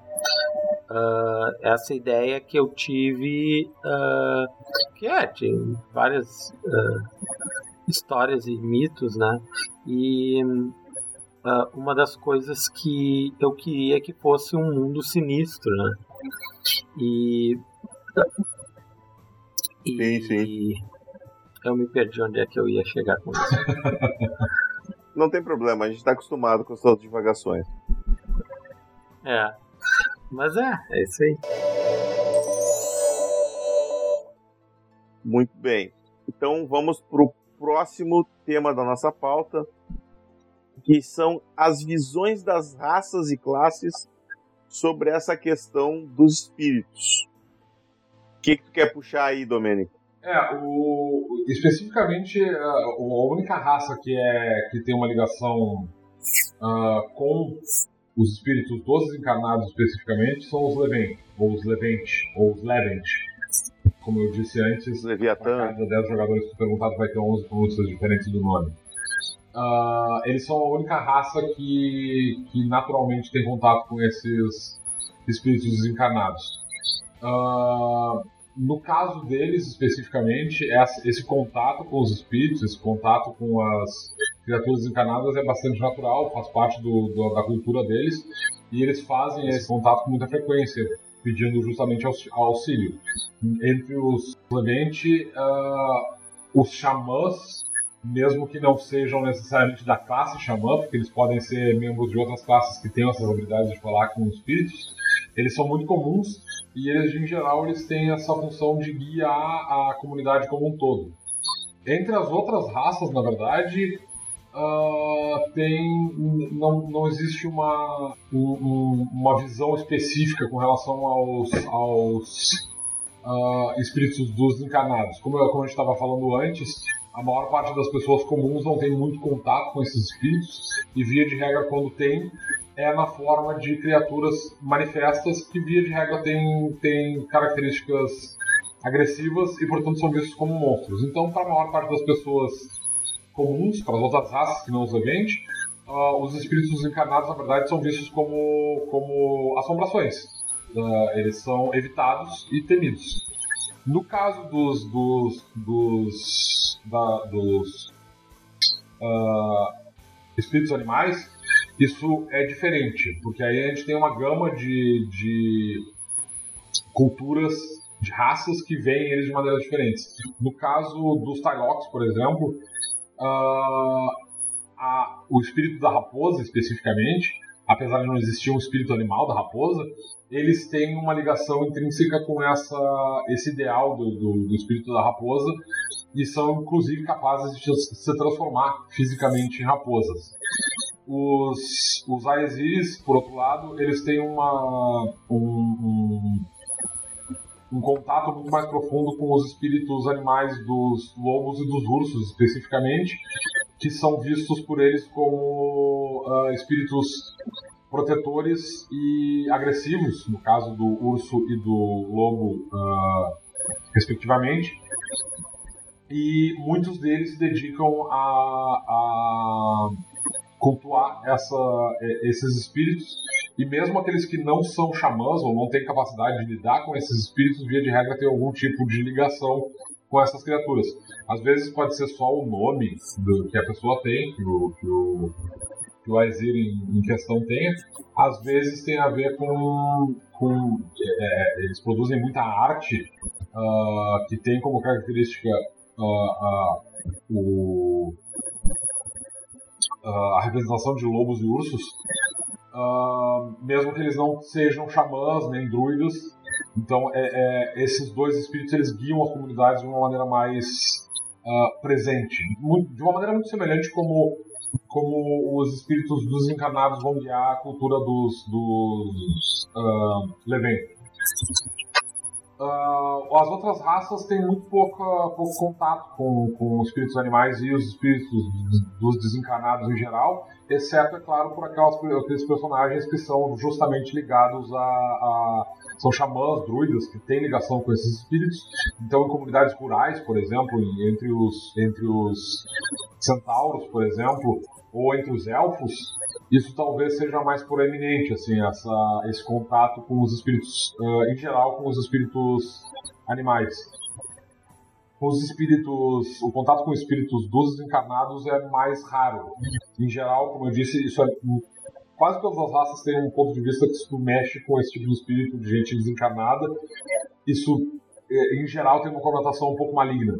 Uh, essa ideia que eu tive, uh, que é, tem várias uh, histórias e mitos, né? E uma das coisas que eu queria que fosse um mundo sinistro, né? E e sim, sim. eu me perdi onde é que eu ia chegar com isso. Não tem problema, a gente está acostumado com as suas divagações. É. Mas é, é isso aí. Muito bem. Então vamos para o próximo tema da nossa pauta, que são as visões das raças e classes sobre essa questão dos espíritos. O que, que tu quer puxar aí, Domênico? É, o, especificamente a, única raça que, é, que tem uma ligação uh, com os espíritos dos encarnados especificamente são os Levent, ou os Levente, ou os Levent. Como eu disse antes, Leviatã. cada 10 jogadores que perguntado vai ter 11 pronúncias diferentes do nome. Uh, eles são a única raça que, que naturalmente tem contato com esses espíritos desencarnados. Uh, no caso deles especificamente, esse contato com os espíritos, esse contato com as criaturas encarnadas é bastante natural, faz parte do, do, da cultura deles, e eles fazem esse contato com muita frequência, pedindo justamente auxílio. Entre os Levente, uh, os xamãs, mesmo que não sejam necessariamente da classe xamã, porque eles podem ser membros de outras classes que tenham essas habilidades de falar com espíritos, eles são muito comuns e eles, em geral, eles têm essa função de guiar a comunidade como um todo. Entre as outras raças, na verdade, uh, tem, não, não existe uma, um, uma visão específica com relação aos, aos uh, espíritos dos encarnados. Como, eu, como a gente estava falando antes, a maior parte das pessoas comuns não tem muito contato com esses espíritos e, via de regra, quando tem, é na forma de criaturas manifestas que, via de regra, têm tem características agressivas e, portanto, são vistos como monstros. Então, para a maior parte das pessoas comuns, para as outras raças que não os evente, uh, os espíritos encarnados, na verdade, são vistos como, como assombrações. Uh, eles são evitados e temidos. No caso dos, dos, dos, da, dos uh, espíritos animais, isso é diferente, porque aí a gente tem uma gama de, de culturas, de raças que veem eles de maneiras diferentes. No caso dos Tylox, por exemplo, uh, a, o espírito da raposa, especificamente, apesar de não existir um espírito animal da raposa, eles têm uma ligação intrínseca com essa, esse ideal do, do, do espírito da raposa e são inclusive capazes de se transformar fisicamente em raposas. Os, os Aesiris, por outro lado, eles têm uma, um, um, um contato muito mais profundo com os espíritos animais dos lobos e dos ursos, especificamente, que são vistos por eles como uh, espíritos protetores e agressivos, no caso do urso e do lobo, uh, respectivamente. E muitos deles se dedicam a, a cultuar essa, esses espíritos. E mesmo aqueles que não são xamãs ou não têm capacidade de lidar com esses espíritos, via de regra, tem algum tipo de ligação com essas criaturas. Às vezes pode ser só o nome do, que a pessoa tem, que o, que o, que o Aesir em, em, questão tenha. Às vezes tem a ver com. com é, eles produzem muita arte uh, que tem como característica uh, uh, o, a representação de lobos e ursos. Mesmo que eles não sejam xamãs nem druidas, então, é, é, esses dois espíritos eles guiam as comunidades de uma maneira mais uh, presente, de uma maneira muito semelhante como como os espíritos dos encarnados vão guiar a cultura dos, dos uh, Uh, as outras raças têm muito pouca, pouco contato com, com os espíritos animais e os espíritos dos desencarnados em geral, exceto, é claro, por aquelas, aqueles personagens que são justamente ligados a, a são xamãs, druidas, que têm ligação com esses espíritos. Então, em comunidades rurais, por exemplo, entre os, entre os centauros, por exemplo, ou entre os elfos, isso talvez seja mais proeminente, assim, essa, esse contato com os espíritos, uh, em geral, com os espíritos animais. Com os espíritos, o contato com espíritos dos desencarnados é mais raro. Em geral, como eu disse, isso é quase todas as raças têm um ponto de vista que se tu mexe com esse tipo de espírito de gente desencarnada, isso é, em geral tem uma conotação um pouco maligna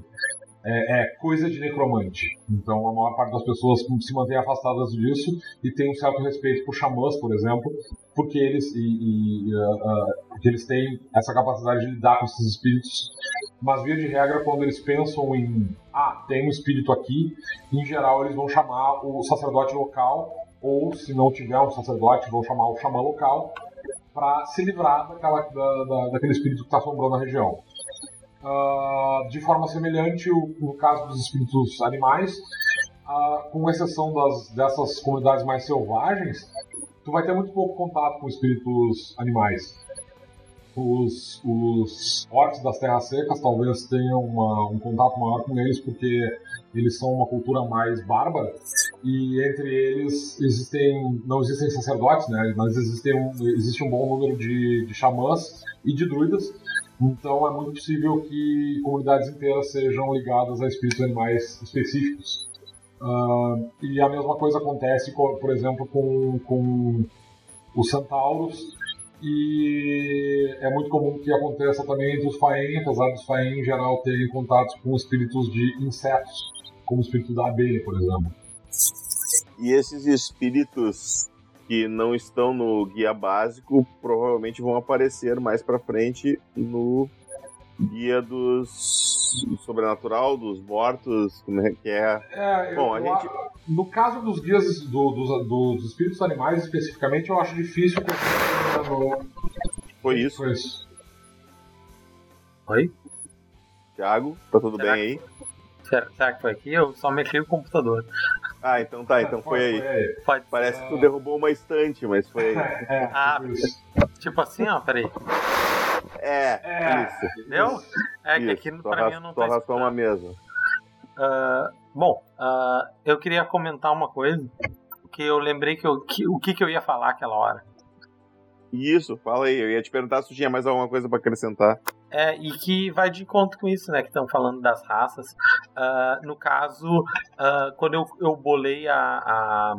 é, é, coisa de necromante. Então a maior parte das pessoas se mantém afastadas disso e tem um certo respeito por xamãs, por exemplo, porque eles, e, e, uh, uh, porque eles têm essa capacidade de lidar com esses espíritos. Mas via de regra, quando eles pensam em ah, tem um espírito aqui, em geral eles vão chamar o sacerdote local, ou se não tiver um sacerdote, vão chamar o xamã local para se livrar daquela, da, da, daquele espírito que está assombrando a região. Uh, de forma semelhante, o, no caso dos espíritos animais, uh, com exceção das, dessas comunidades mais selvagens, tu vai ter muito pouco contato com espíritos animais. Os, os orcs das terras secas talvez tenham uma, um contato maior com eles porque eles são uma cultura mais bárbara e entre eles existem não existem sacerdotes, né? Mas existem um, existe um bom número de, de xamãs e de druidas então é muito possível que comunidades inteiras sejam ligadas a espíritos animais específicos. Uh, e a mesma coisa acontece, por exemplo, com, com os centauros. E é muito comum que aconteça também entre os faen, apesar dos faen em geral terem contatos com espíritos de insetos, como o espírito da abelha, por exemplo. E esses espíritos que não estão no guia básico provavelmente vão aparecer mais para frente no guia dos sobrenatural, dos mortos, como é que é? é Bom, a gente... No caso dos guias do, dos, dos espíritos animais especificamente, eu acho difícil que Foi isso. Foi isso. Oi? Thiago, tá tudo Será bem aí? Será, será que foi aqui? Eu só mexi o computador. Ah, então tá, então foi aí. Pode Parece que tu derrubou uma estante, mas foi aí. É, ah, tipo assim, ó, peraí. É, é. isso. Deu? É isso. que aqui no pra mim não tô arrastou uma mesa. Uh, bom, uh, eu queria comentar uma coisa que eu lembrei que, eu, que o que, que eu ia falar aquela hora. Isso, fala aí. Eu ia te perguntar se tinha mais alguma coisa para acrescentar. É, e que vai de encontro com isso, né? Que estão falando das raças. Uh, no caso, uh, quando eu, eu bolei a, a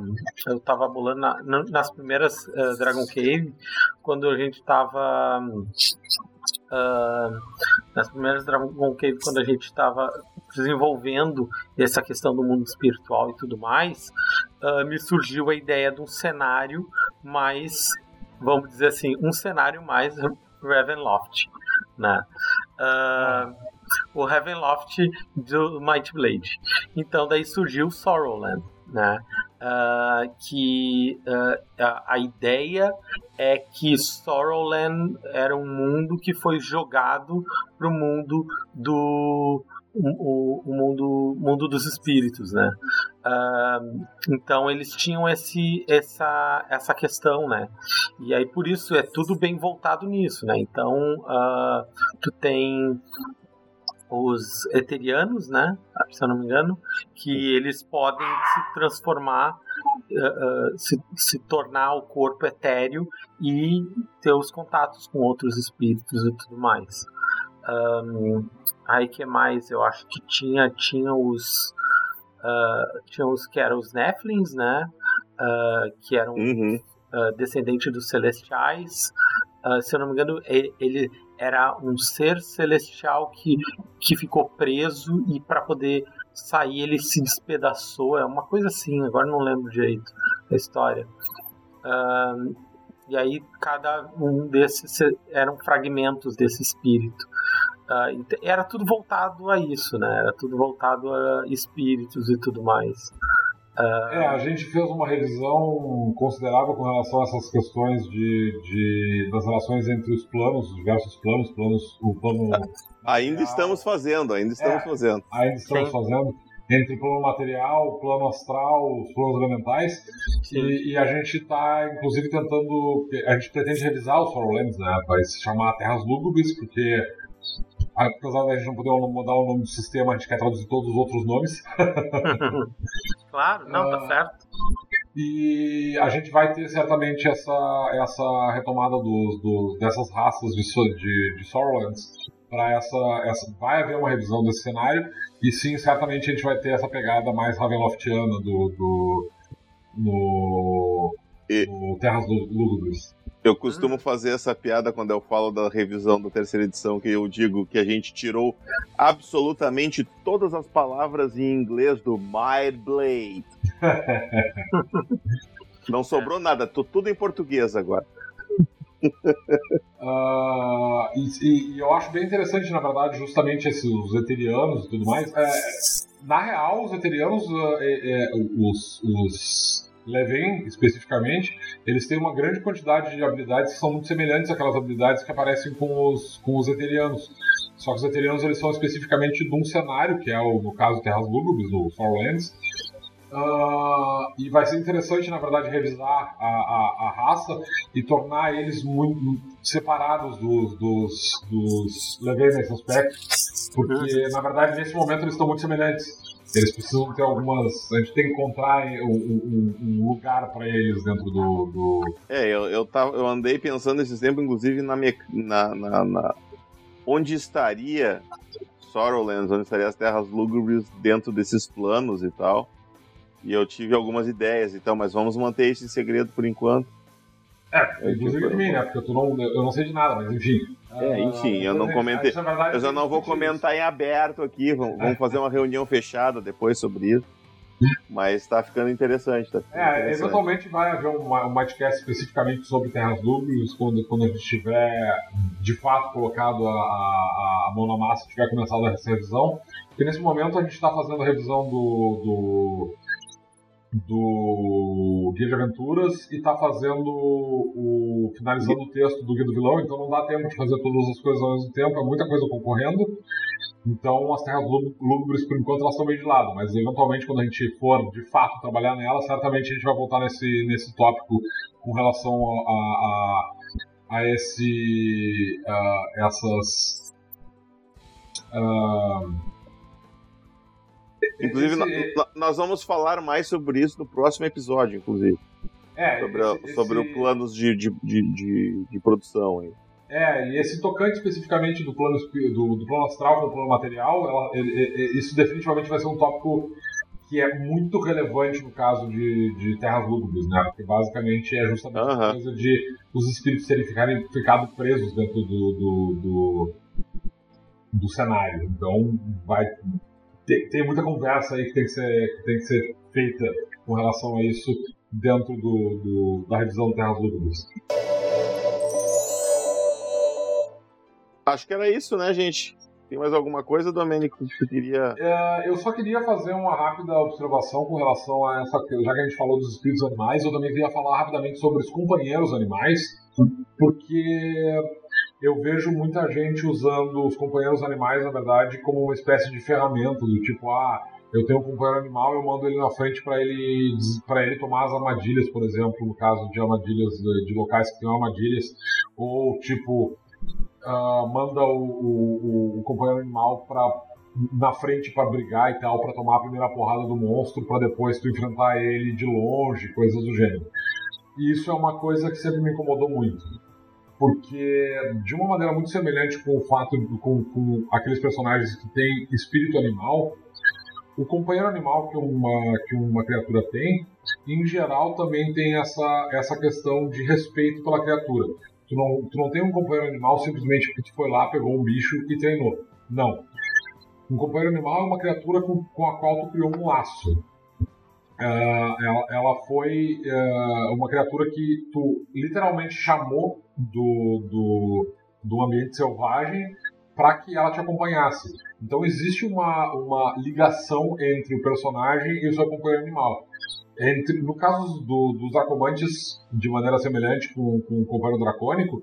Eu tava bolando na, nas primeiras uh, Dragon Cave, quando a gente tava. nas primeiras Dragon Cave, quando a gente estava desenvolvendo essa questão do mundo espiritual e tudo mais, me surgiu a ideia de um cenário mais vamos dizer assim, um cenário mais Ravenloft, né? Uh, o Ravenloft do Might Blade. Então daí surgiu Sorrowland, né? uh, que uh, a, a, ideia é que Sorrowland era um mundo que foi jogado para o mundo do o, o, mundo, mundo dos espíritos, né? Uh, então eles tinham esse, essa, essa questão, né? E aí por isso é tudo bem voltado nisso, né? Então uh, tu tem os eterianos, né? Se eu não me engano, que eles podem se transformar, uh, uh, se, se tornar o corpo etéreo e ter os contatos com outros espíritos e tudo mais. Um, aí que mais? Eu acho que tinha tinha os uh, tinha os que eram os Nephilims, né? que eram uhum. descendentes dos Celestiais. se eu não me engano, ele, ele era um ser celestial que, que ficou preso e para poder sair ele se despedaçou. É uma coisa assim, agora não lembro direito da história. Uh, e aí cada um desses eram fragmentos desse espírito. Uh, era tudo voltado a isso, né? Era tudo voltado a espíritos e tudo mais. Uh... É, a gente fez uma revisão considerável com relação a essas questões de, de das relações entre os planos, os diversos planos, planos, o plano. Ainda estamos fazendo, ainda estamos é, fazendo. Ainda estamos Sim. fazendo entre o plano material, o plano astral, os planos elementais. E, e, a gente está, inclusive, tentando. A gente pretende revisar os Forlands, né? Vai se chamar Terras Lúgubres, porque apesar da gente não poder mudar o nome do sistema, a gente quer traduzir todos os outros nomes. claro, não, tá uh, certo. E a gente vai ter certamente essa, essa retomada dos, dos, dessas raças de, de, de Sorrowlands para essa, essa. Vai haver uma revisão desse cenário, e sim, certamente a gente vai ter essa pegada mais Ravenloftiana do. do no, e... no Terras Lúgubres. Eu costumo fazer essa piada quando eu falo da revisão da terceira edição, que eu digo que a gente tirou absolutamente todas as palavras em inglês do My Blade. Não sobrou nada, tô tudo em português agora. Uh, e, e, eu acho bem interessante, na verdade, justamente esses, os eterianos e tudo mais. É, na real, os eterianos, uh, é, é, os, os Leven, especificamente, eles têm uma grande quantidade de habilidades que são muito semelhantes àquelas habilidades que aparecem com os, com os Eterianos. Só que os Eterianos eles são especificamente de um cenário, que é o, no caso Terras Lúgubres, do Farlands. Uh, e vai ser interessante, na verdade, revisar a, a, a raça e tornar eles muito separados dos, dos, dos Leven nesse aspecto. Porque, na verdade, nesse momento eles estão muito semelhantes. Eles precisam ter algumas. A gente tem que encontrar um, um, um lugar para eles dentro do, do. É, eu, eu, tava, eu andei pensando esses tempos, inclusive, na, minha, na, na, na... Onde estaria Sorrowlands, onde estariam as terras lúgubres dentro desses planos e tal. E eu tive algumas ideias, então, mas vamos manter esse segredo por enquanto. É, inclusive de mim, né? Porque tu não, eu não sei de nada, mas enfim. É, enfim, eu não comentei. Eu já não vou comentar em aberto aqui. Vamos fazer uma reunião fechada depois sobre isso. Mas tá ficando interessante. Tá ficando é, interessante. eventualmente vai haver um, um podcast especificamente sobre Terras Lúgubres quando, quando a gente tiver de fato colocado a, a, a mão na massa e tiver começado essa revisão. Porque nesse momento a gente está fazendo a revisão do, do do Guia de Aventuras e está fazendo o finalizando o texto do Guia do Vilão, então não dá tempo de fazer todas as coisas ao mesmo tempo, é muita coisa concorrendo. Então as terras lúgubres por enquanto elas estão meio de lado, mas eventualmente quando a gente for de fato trabalhar nela, certamente a gente vai voltar nesse nesse tópico com relação a, a, a esse a essas uh, Inclusive, esse... nós vamos falar mais sobre isso no próximo episódio, inclusive. É, sobre, esse, sobre esse... planos de, de, de, de, produção aí. É, e esse tocante especificamente do plano, do, do plano astral com o plano material, ela, ele, ele, isso definitivamente vai ser um tópico que é muito relevante no caso de, de Terras Lúgubres, né? Porque basicamente é justamente uhum. a coisa de os espíritos terem ficarem, ficado presos dentro do, do, do, do cenário. Então vai tem, tem muita conversa aí que tem que ser, que tem que ser feita com relação a isso dentro do, do da revisão do Terras Lúgubres. Acho que era isso, né, gente? Tem mais alguma coisa, Domênico, que você queria. É, eu só queria fazer uma rápida observação com relação a essa. Já que a gente falou dos espíritos animais, eu também queria falar rapidamente sobre os companheiros animais, porque eu vejo muita gente usando os companheiros animais, na verdade, como uma espécie de ferramenta, do tipo, ah, eu tenho um companheiro animal, eu mando ele na frente para ele para ele tomar as armadilhas, por exemplo, no caso de armadilhas de, locais que tem armadilhas, ou tipo uh, manda o, o, o, companheiro animal para na frente para brigar e tal, para tomar a primeira porrada do monstro, para depois tu enfrentar ele de longe, coisas do gênero. E isso é uma coisa que sempre me incomodou muito. Porque, de uma maneira muito semelhante com o fato, com, com aqueles personagens que têm espírito animal, o companheiro animal que uma, que uma criatura tem, em geral, também tem essa, essa questão de respeito pela criatura. Tu não, tu não tem um companheiro animal simplesmente porque tu foi lá, pegou um bicho e treinou. Não. Um companheiro animal é uma criatura com, com a qual tu criou um laço. Uh, ela, ela, foi uh, uma criatura que tu literalmente chamou do, do, do ambiente selvagem para que ela te acompanhasse. Então existe uma, uma ligação entre o personagem e o seu companheiro animal. Entre, no caso do, dos Arcomantes, de maneira semelhante com, com o companheiro dracônico,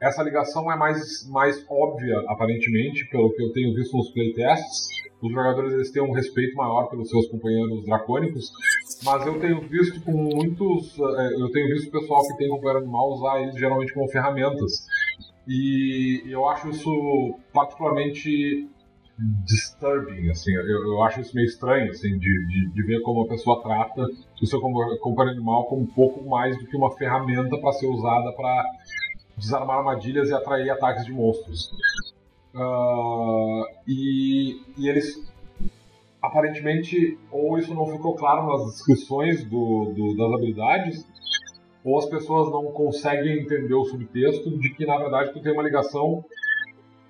essa ligação é mais, mais óbvia, aparentemente, pelo que eu tenho visto nos playtests. Os jogadores eles têm um respeito maior pelos seus companheiros dracônicos, mas eu tenho visto com muitos. Eh, eu tenho visto o pessoal que tem companheiro animal usar eles geralmente como ferramentas. E eu acho isso particularmente disturbing, assim, eu, eu acho isso meio estranho, assim, de, de, de ver como a pessoa trata o seu companheiro animal como um pouco mais do que uma ferramenta para ser usada para desarmar armadilhas e atrair ataques de monstros. Uh, e, e, eles aparentemente ou isso não ficou claro nas descrições do, do, das habilidades ou as pessoas não conseguem entender o subtexto de que na verdade tu tem uma ligação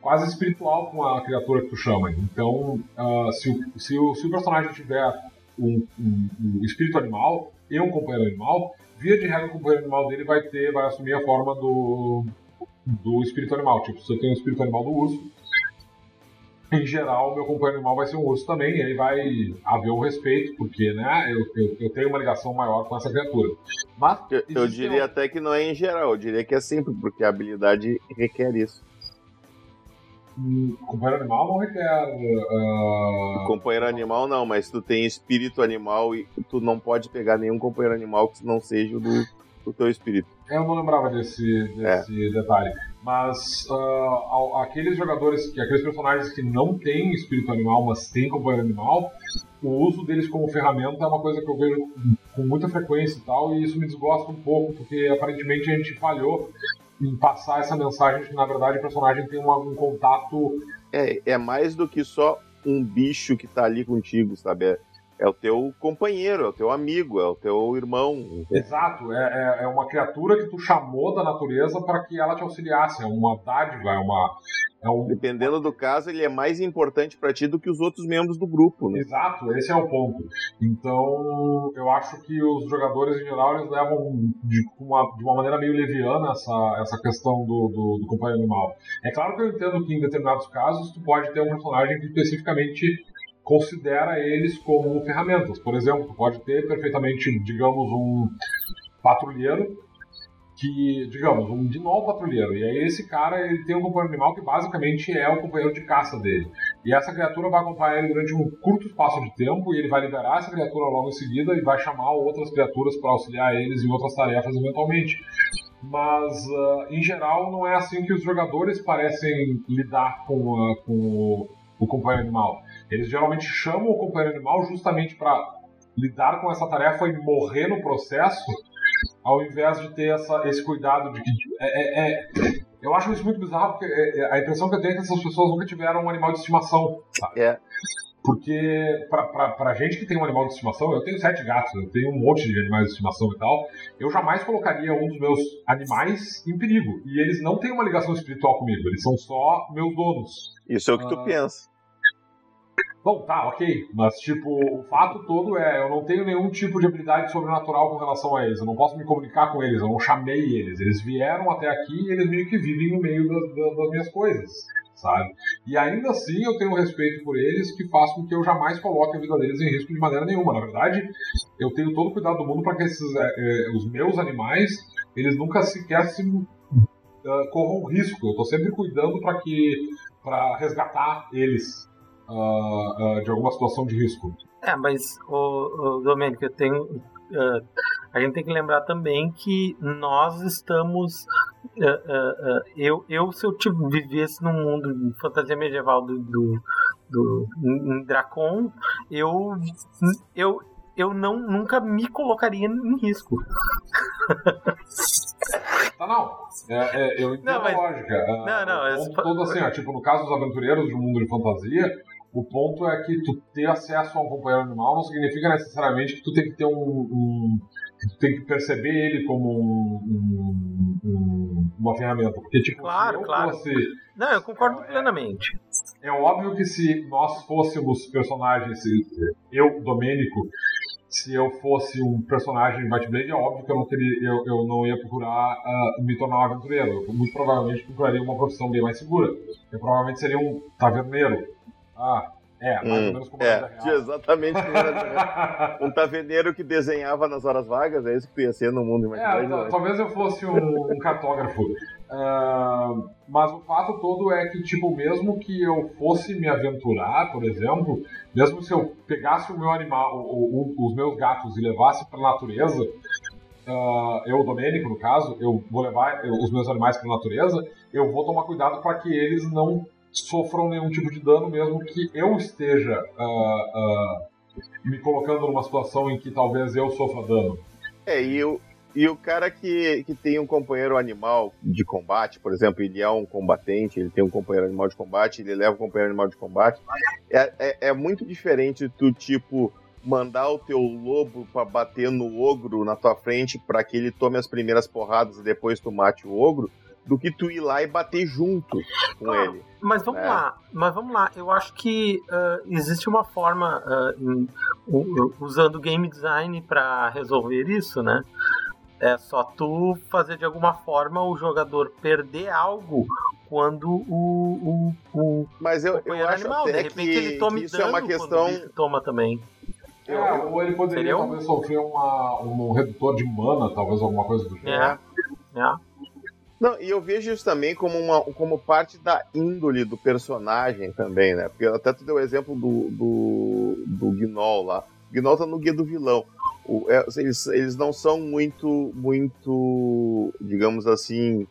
quase espiritual com a criatura que tu chama. Então, uh, se, o, se, o, se, o, personagem tiver um, um, um, espírito animal e um companheiro animal, via de regra o companheiro animal dele vai ter, vai assumir a forma do, do espírito animal. Tipo, se eu tenho o espírito animal do urso, em geral, meu companheiro animal vai ser um urso também, e aí vai haver um respeito, porque né, eu, eu, eu tenho uma ligação maior com essa criatura. Mas, eu, eu diria um... até que não é em geral, eu diria que é sempre, porque a habilidade requer isso companheiro animal não requer. Uh... Companheiro animal não, mas tu tem espírito animal e tu não pode pegar nenhum companheiro animal que não seja o do, do teu espírito. Eu não lembrava desse, desse é. detalhe. Mas uh, aqueles jogadores, que aqueles personagens que não têm espírito animal, mas têm companheiro animal, o uso deles como ferramenta é uma coisa que eu vejo com muita frequência e tal, e isso me desgosta um pouco, porque aparentemente a gente falhou em passar essa mensagem de que, na verdade, o personagem tem uma, um contato. É, é mais do que só um bicho que tá ali contigo, sabe? É, é o teu companheiro, é o teu amigo, é o teu irmão. Exato, é, é, é uma criatura que tu chamou da natureza para que ela te auxiliasse, é uma dádiva, é uma. É um... Dependendo do caso, ele é mais importante para ti do que os outros membros do grupo. Né? Exato, esse é o ponto. Então, eu acho que os jogadores em geral eles levam de uma, de uma maneira meio leviana essa, essa questão do, do, do companheiro animal. É claro que eu entendo que em determinados casos tu pode ter um personagem que especificamente considera eles como ferramentas. Por exemplo, pode ter perfeitamente, digamos, um patrulheiro que, digamos, um novo patrulheiro. E aí esse cara ele tem um companheiro animal que basicamente é o companheiro de caça dele. E essa criatura vai acompanhar ele durante um curto espaço de tempo e ele vai liberar essa criatura logo em seguida e vai chamar outras criaturas para auxiliar eles em outras tarefas eventualmente. Mas, uh, em geral, não é assim que os jogadores parecem lidar com, uh, com o, o companheiro animal. Eles geralmente chamam o companheiro animal justamente para lidar com essa tarefa e morrer no processo, ao invés de ter essa, esse cuidado de que. É, é, é, eu acho isso muito bizarro, porque é, é, a impressão que eu tenho é que essas pessoas nunca tiveram um animal de estimação. Sabe? É. Porque, pra, pra, pra gente que tem um animal de estimação, eu tenho sete gatos, eu tenho um monte de animais de estimação e tal, eu jamais colocaria um dos meus animais em perigo. E eles não têm uma ligação espiritual comigo, eles são só meus donos. Isso é o que tu uh, pensa. Bom, tá, ok. Mas, tipo, o fato todo é, eu não tenho nenhum tipo de habilidade sobrenatural com relação a eles. Eu não posso me comunicar com eles, eu não chamei eles. Eles vieram até aqui e eles meio que vivem no meio das, das, das minhas coisas. sabe? E ainda assim eu tenho um respeito por eles que faz com que eu jamais coloque a vida deles em risco de maneira nenhuma. Na verdade, eu tenho todo o cuidado do mundo para que esses, é, é, os meus animais eles nunca sequer se uh, corram risco. Eu estou sempre cuidando para que para resgatar eles uh, uh, de alguma situação de risco. É, mas o, o Domênico, eu tenho uh, a gente tem que lembrar também que nós estamos. Eu, eu, se eu tipo, vivesse num mundo de fantasia medieval do, do, do em Dracon, eu, eu, eu não, nunca me colocaria em risco. Tá, não. É, é, eu entendo não, mas... a lógica. Não, não. É... Todo assim, ó, tipo, no caso dos aventureiros de um mundo de fantasia, o ponto é que tu ter acesso a um companheiro animal não significa necessariamente que tu tem que ter um, um tu tem que perceber ele como um, um, uma ferramenta. Porque, tipo, claro, claro. Fosse, não, eu concordo é, plenamente. É, é óbvio que se nós fôssemos personagens, eu, Domênico, se eu fosse um personagem de Might Blade, é óbvio que eu não, teria, eu, eu não ia procurar uh, me tornar um aventureiro. Eu muito provavelmente procuraria uma profissão bem mais segura. Eu provavelmente seria um taverneiro ah, é, mais hum, ou menos como é, exatamente como era Um taverneiro que desenhava nas horas vagas, é isso que tu ia ser no mundo imaginário. É, talvez eu fosse um, um cartógrafo. Uh, mas o fato todo é que, tipo, mesmo que eu fosse me aventurar, por exemplo, mesmo se eu pegasse o meu animal, o, o, os meus gatos e levasse para a natureza, uh, eu, Domênico, no caso, eu vou levar os meus animais para a natureza, eu vou tomar cuidado para que eles não sofram nenhum tipo de dano, mesmo que eu esteja uh, uh, me colocando numa situação em que talvez eu sofra dano. É, e, eu, e o cara que, que tem um companheiro animal de combate, por exemplo, ele é um combatente, ele tem um companheiro animal de combate, ele leva um companheiro animal de combate, é, é, é muito diferente do tipo mandar o teu lobo para bater no ogro na tua frente para que ele tome as primeiras porradas e depois tu mate o ogro, do que tu ir lá e bater junto com ah, ele. Mas vamos né? lá, mas vamos lá. Eu acho que uh, existe uma forma uh, usando game design para resolver isso, né? É só tu fazer de alguma forma o jogador perder algo quando o, o, o mas eu, eu acho animal. de repente que, ele tome isso é uma questão toma também. É, ou ele poderia talvez sofrer uma, um redutor de mana, talvez alguma coisa do gênero. É, é. Não, e eu vejo isso também como, uma, como parte da índole do personagem também, né? Porque até tu deu o exemplo do, do, do Gnoll lá. O Gnoll tá no guia do vilão. O, é, eles, eles não são muito, muito, digamos assim,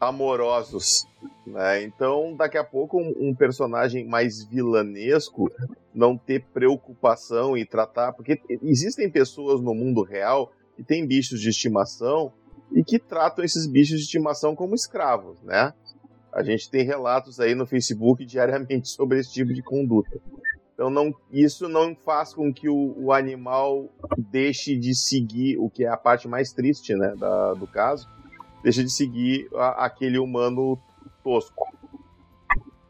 amorosos. Né? Então, daqui a pouco, um, um, personagem mais vilanesco não ter preocupação e tratar. Porque existem pessoas no mundo real que têm bichos de estimação e que tratam esses bichos de estimação como escravos, né? A gente tem relatos aí no Facebook diariamente sobre esse tipo de conduta. Então não, isso não faz com que o, o animal deixe de seguir, o que é a parte mais triste né, da, do caso, deixe de seguir a, aquele humano tosco.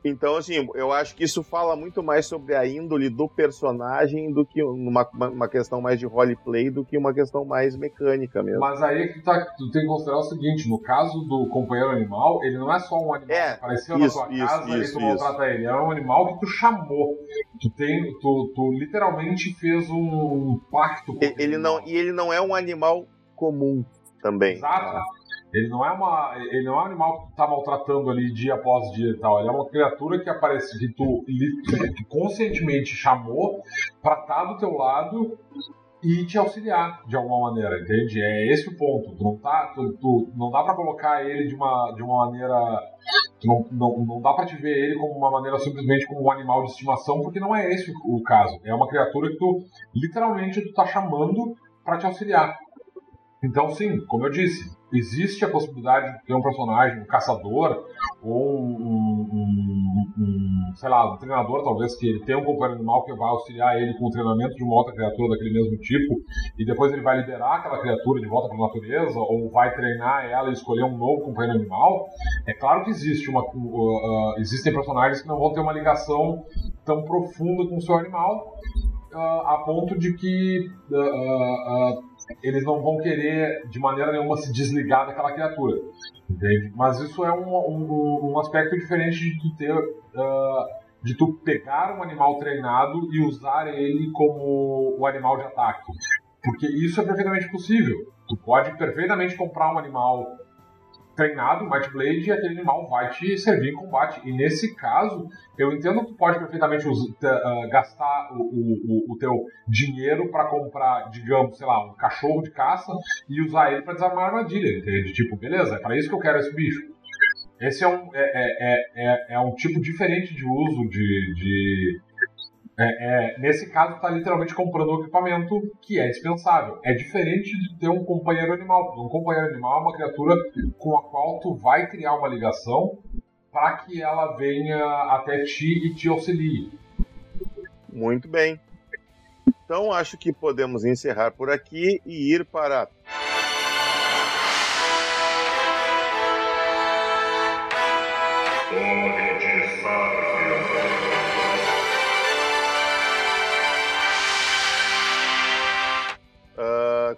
Então, assim, eu acho que isso fala muito mais sobre a índole do personagem do que uma, uma questão mais de roleplay do que uma questão mais mecânica mesmo. Mas aí que tá, tu tem que considerar o seguinte: no caso do companheiro animal, ele não é só um animal é, que apareceu isso, na tua isso, casa isso, e tu maltrata ele. É um animal que tu chamou. Tu, tem, tu, tu literalmente fez um pacto com ele. ele não, e ele não é um animal comum também. Exato. Ele não é uma, ele não é um animal que tu tá maltratando ali dia após dia e tal. Ele é uma criatura que aparece que tu que conscientemente chamou para estar tá do teu lado e te auxiliar de alguma maneira, entende? É esse o ponto. Tu não tá, tu, tu não dá para colocar ele de uma, de uma maneira, não, não, não dá para te ver ele como uma maneira simplesmente como um animal de estimação, porque não é esse o, caso. É uma criatura que tu literalmente tu tá chamando para te auxiliar. Então, sim, como eu disse, existe a possibilidade de ter um personagem, um caçador, ou um, um, um, sei lá, um treinador, talvez, que ele tenha um companheiro animal que vai auxiliar ele com o treinamento de uma outra criatura daquele mesmo tipo, e depois ele vai liberar aquela criatura de volta para a natureza, ou vai treinar ela e escolher um novo companheiro animal. É claro que existe uma, uh, uh, existem personagens que não vão ter uma ligação tão profunda com o seu animal, uh, a ponto de que eles não vão querer de maneira nenhuma se desligar daquela criatura. Entende? Mas isso é um, um, um aspecto diferente de tu ter. Uh, de tu pegar um animal treinado e usar ele como o animal de ataque. Porque isso é perfeitamente possível. Tu pode perfeitamente comprar um animal treinado, Might Blade, e aquele animal vai te servir em combate. E nesse caso, eu entendo que tu pode perfeitamente uh, gastar o, o, o, teu dinheiro para comprar, digamos, sei lá, um cachorro de caça e usar ele para desarmar a armadilha, entende? Tipo, beleza, é para isso que eu quero esse bicho. Esse é um, é, é, é, é um tipo diferente de uso de, de é, é, nesse caso, está literalmente comprando um equipamento que é dispensável. É diferente de ter um companheiro animal. Um companheiro animal é uma criatura com a qual tu vai criar uma ligação para que ela venha até ti e te auxilie. Muito bem. Então acho que podemos encerrar por aqui e ir para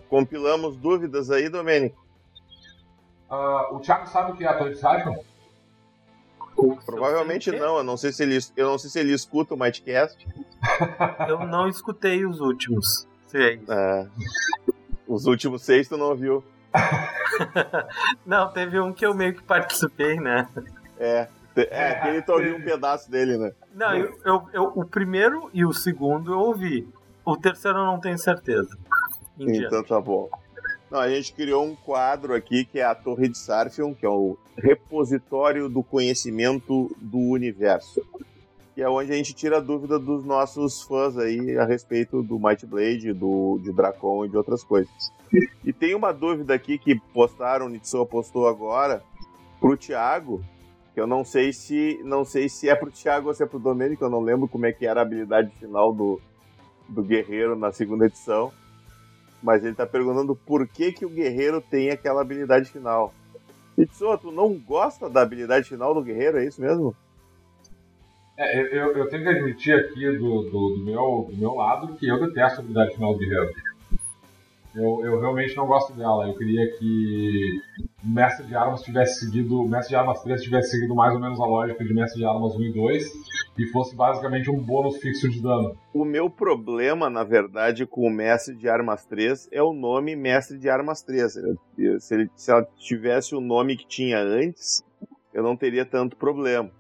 compilamos dúvidas aí, Domênico? Uh, o Thiago sabe o que é a Torre de Sargon? Provavelmente não, eu não sei se ele, eu não sei se ele escuta o Mightcast. eu não escutei os últimos seis. É, os últimos seis tu não ouviu. não, teve um que eu meio que participei, né? É, é, aquele tu ouviu um pedaço dele, né? Não, eu, eu, eu, o primeiro e o segundo eu ouvi. O terceiro eu não tenho certeza. Então tá bom. Não, a gente criou um quadro aqui que é a Torre de Sarfion, que é o repositório do conhecimento do universo. Que é onde a gente tira a dúvida dos nossos fãs aí a respeito do Might Blade, do, de Dracon e de outras coisas. E tem uma dúvida aqui que postaram, o Nitsuo postou agora, pro Thiago, que eu não sei se não sei se é pro Thiago ou se é pro Domênico, eu não lembro como é que era a habilidade final do, do guerreiro na segunda edição mas ele tá perguntando por que, que o guerreiro tem aquela habilidade final. Itsuo, tu não gosta da habilidade final do guerreiro, é isso mesmo? É, eu, eu tenho que admitir aqui do, do, do, meu, do meu lado que eu detesto a habilidade final do guerreiro. Eu, eu realmente não gosto dela. Eu queria que Mestre de Armas tivesse seguido. Mestre de Armas 3 tivesse seguido mais ou menos a lógica de Mestre de Armas 1 e 2 e fosse basicamente um bônus fixo de dano. O meu problema, na verdade, com o Mestre de Armas 3 é o nome Mestre de Armas 3. Se, ele, se ela tivesse o nome que tinha antes, eu não teria tanto problema.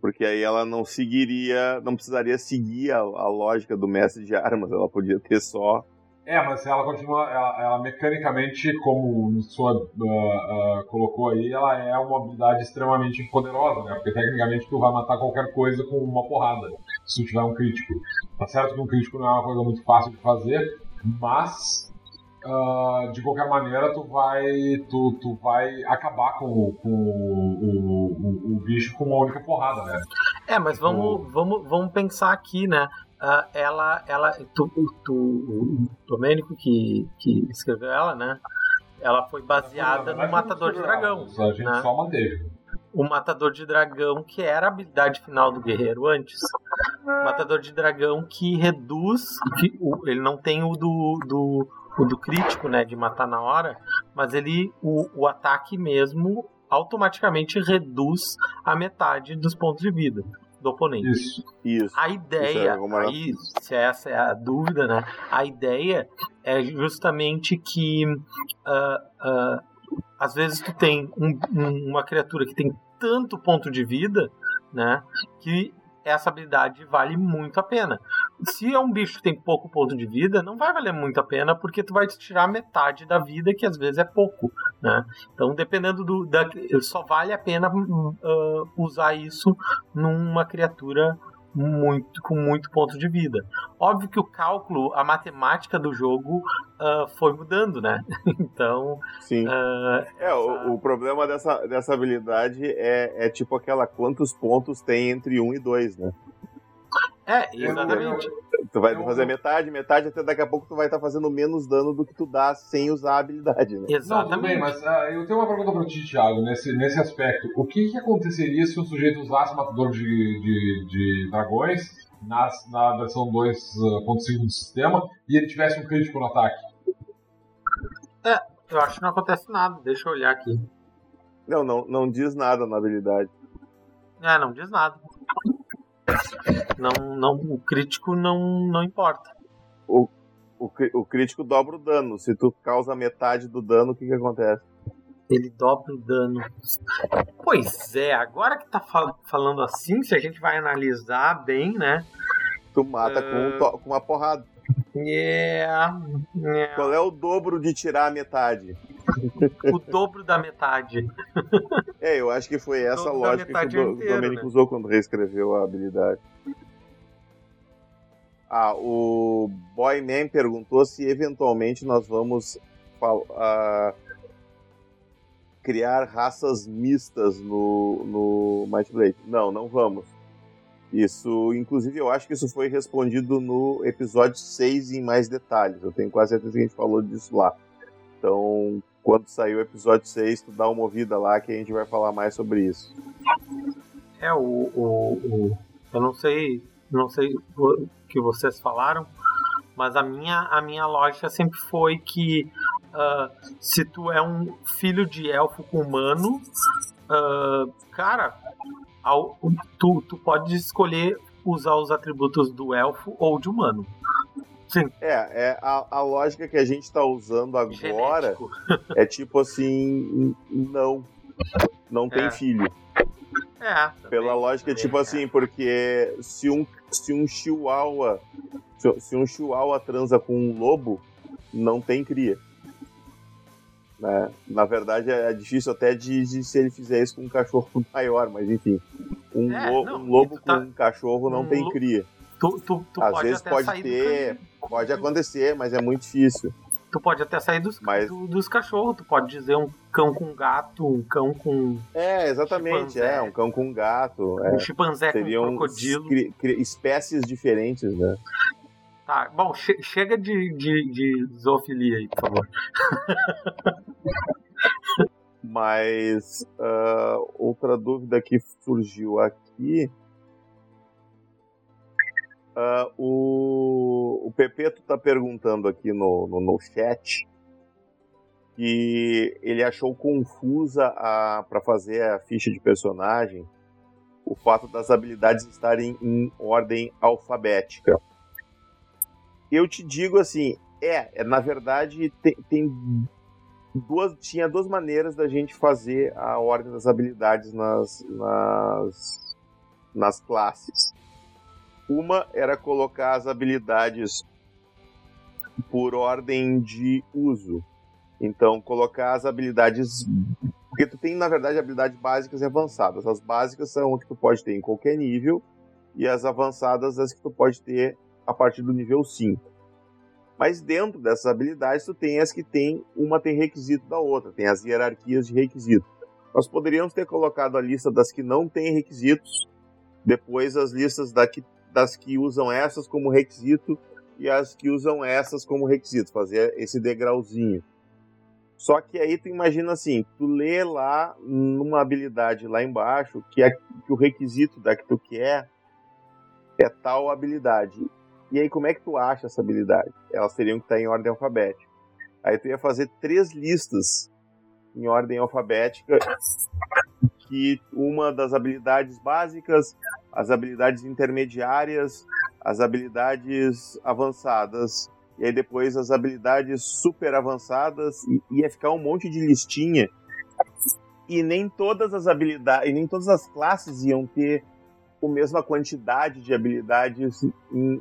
Porque aí ela não seguiria, não precisaria seguir a, a lógica do mestre de armas, ela podia ter só é, mas ela continua, ela, ela mecanicamente, como o sua uh, uh, colocou aí, ela é uma habilidade extremamente poderosa, né? Porque tecnicamente tu vai matar qualquer coisa com uma porrada, se tu tiver um crítico. Tá certo que um crítico não é uma coisa muito fácil de fazer, mas uh, de qualquer maneira tu vai, tu, tu vai acabar com, com o, o, o, o bicho com uma única porrada, né? É, mas vamos, vamos, vamos pensar aqui, né? Uh, ela, ela tu, tu, o Domênico que, que escreveu ela, né? Ela foi baseada no Matador de Dragão. A gente né? só manteve. O Matador de Dragão, que era a habilidade final do guerreiro antes. O Matador de Dragão que reduz. Que, o, ele não tem o do, do, o do crítico, né? De matar na hora. Mas ele. O, o ataque mesmo automaticamente reduz a metade dos pontos de vida do oponente. Isso. Isso. A ideia, Isso é aí, se essa é a dúvida, né? A ideia é justamente que uh, uh, às vezes tu tem um, um, uma criatura que tem tanto ponto de vida, né? Que essa habilidade vale muito a pena. Se é um bicho que tem pouco ponto de vida, não vai valer muito a pena, porque tu vai te tirar metade da vida, que às vezes é pouco, né? Então, dependendo do... Da, só vale a pena uh, usar isso numa criatura muito com muito ponto de vida. Óbvio que o cálculo, a matemática do jogo uh, foi mudando, né? então. Sim. Uh, é, o, o, problema dessa, dessa habilidade é, é tipo aquela quantos pontos tem entre 1 um e 2, né? É, exatamente. Tu vai fazer metade, metade, até daqui a pouco tu vai estar tá fazendo menos dano do que tu dá sem usar a habilidade, né? Exatamente. Não, bem, mas uh, eu tenho uma pergunta pra ti, Thiago, nesse, nesse aspecto. O que, que aconteceria se o sujeito usasse matador de, de, de dragões na, na versão 2.5 uh, do sistema e ele tivesse um crítico no ataque? É, eu acho que não acontece nada, deixa eu olhar aqui. Não, não, não diz nada na habilidade. É, não diz nada. Não, não, o crítico não, não importa. O, o, o crítico dobra o dano. Se tu causa metade do dano, o que que acontece? Ele dobra o dano. Pois é, agora que tá fal falando assim, se a gente vai analisar bem, né? Tu mata uh... com, com uma porrada. Yeah, yeah. Qual é o dobro de tirar a metade? o dobro da metade. É, eu acho que foi essa a lógica que o Domenico né? usou quando reescreveu a habilidade. Ah, o Boyman perguntou se eventualmente nós vamos uh, criar raças mistas no, no Might Blade. Não, não vamos. Isso, inclusive, eu acho que isso foi respondido no episódio 6 em mais detalhes. Eu tenho quase certeza que a gente falou disso lá. Então, quando sair o episódio 6, tu dá uma ouvida lá que a gente vai falar mais sobre isso. É, o, o, o eu não sei, não sei o que vocês falaram, mas a minha, a minha lógica sempre foi que uh, se tu é um filho de elfo com humano, uh, cara, ao, tu, tu pode escolher usar os atributos do elfo ou de humano. Sim. É, é a, a lógica que a gente está usando agora é tipo assim, não. Não tem é. filho. É. Pela lógica, tipo é. assim, porque se um, se um chihuahua. Se, se um chihuahua transa com um lobo, não tem cria. Né? Na verdade, é difícil até de, de, se ele fizer isso com um cachorro maior, mas enfim. Um, é, lo, não, um lobo tá... com um cachorro não um tem cria. Tu, tu, tu Às vezes pode ter, pode acontecer, mas é muito difícil. Tu pode até sair dos, mas... do, dos cachorros, tu pode dizer um cão com gato, um cão com. É, exatamente, chimpanzé. é, um cão com gato. Um é. chimpanzé Seriam com crocodilo. Espécies diferentes, né? Tá, bom, che chega de, de, de zoofilia aí, por favor. Mas uh, outra dúvida que surgiu aqui. Uh, o, o Pepeto está perguntando aqui no, no, no, chat que ele achou confusa para fazer a ficha de personagem o fato das habilidades estarem em ordem alfabética eu te digo assim, é, é na verdade tem, tem, duas, tinha duas maneiras da gente fazer a ordem das habilidades nas, nas, nas classes. Uma era colocar as habilidades por ordem de uso. Então, colocar as habilidades. Porque tu tem, na verdade, habilidades básicas e avançadas. As básicas são as que tu pode ter em qualquer nível, e as avançadas as que tu pode ter a partir do nível 5. Mas dentro dessas habilidades, tu tem as que tem, uma tem requisito da outra, tem as hierarquias de requisito. Nós poderíamos ter colocado a lista das que não têm requisitos, depois as listas da que, das que usam essas como requisito e as que usam essas como requisito, fazer esse degrauzinho. Só que aí tu imagina assim, tu lê lá numa habilidade lá embaixo que, é, que o requisito da que tu quer é tal habilidade. E aí, como é que tu acha essa habilidade? Elas teriam que estar em ordem alfabética. Aí tu ia fazer três listas em ordem alfabética, que uma das habilidades básicas, as habilidades intermediárias, as habilidades avançadas, e aí depois as habilidades super avançadas, e ia ficar um monte de listinha. E nem todas as habilidades, e nem todas as classes iam ter a mesma quantidade de habilidades em,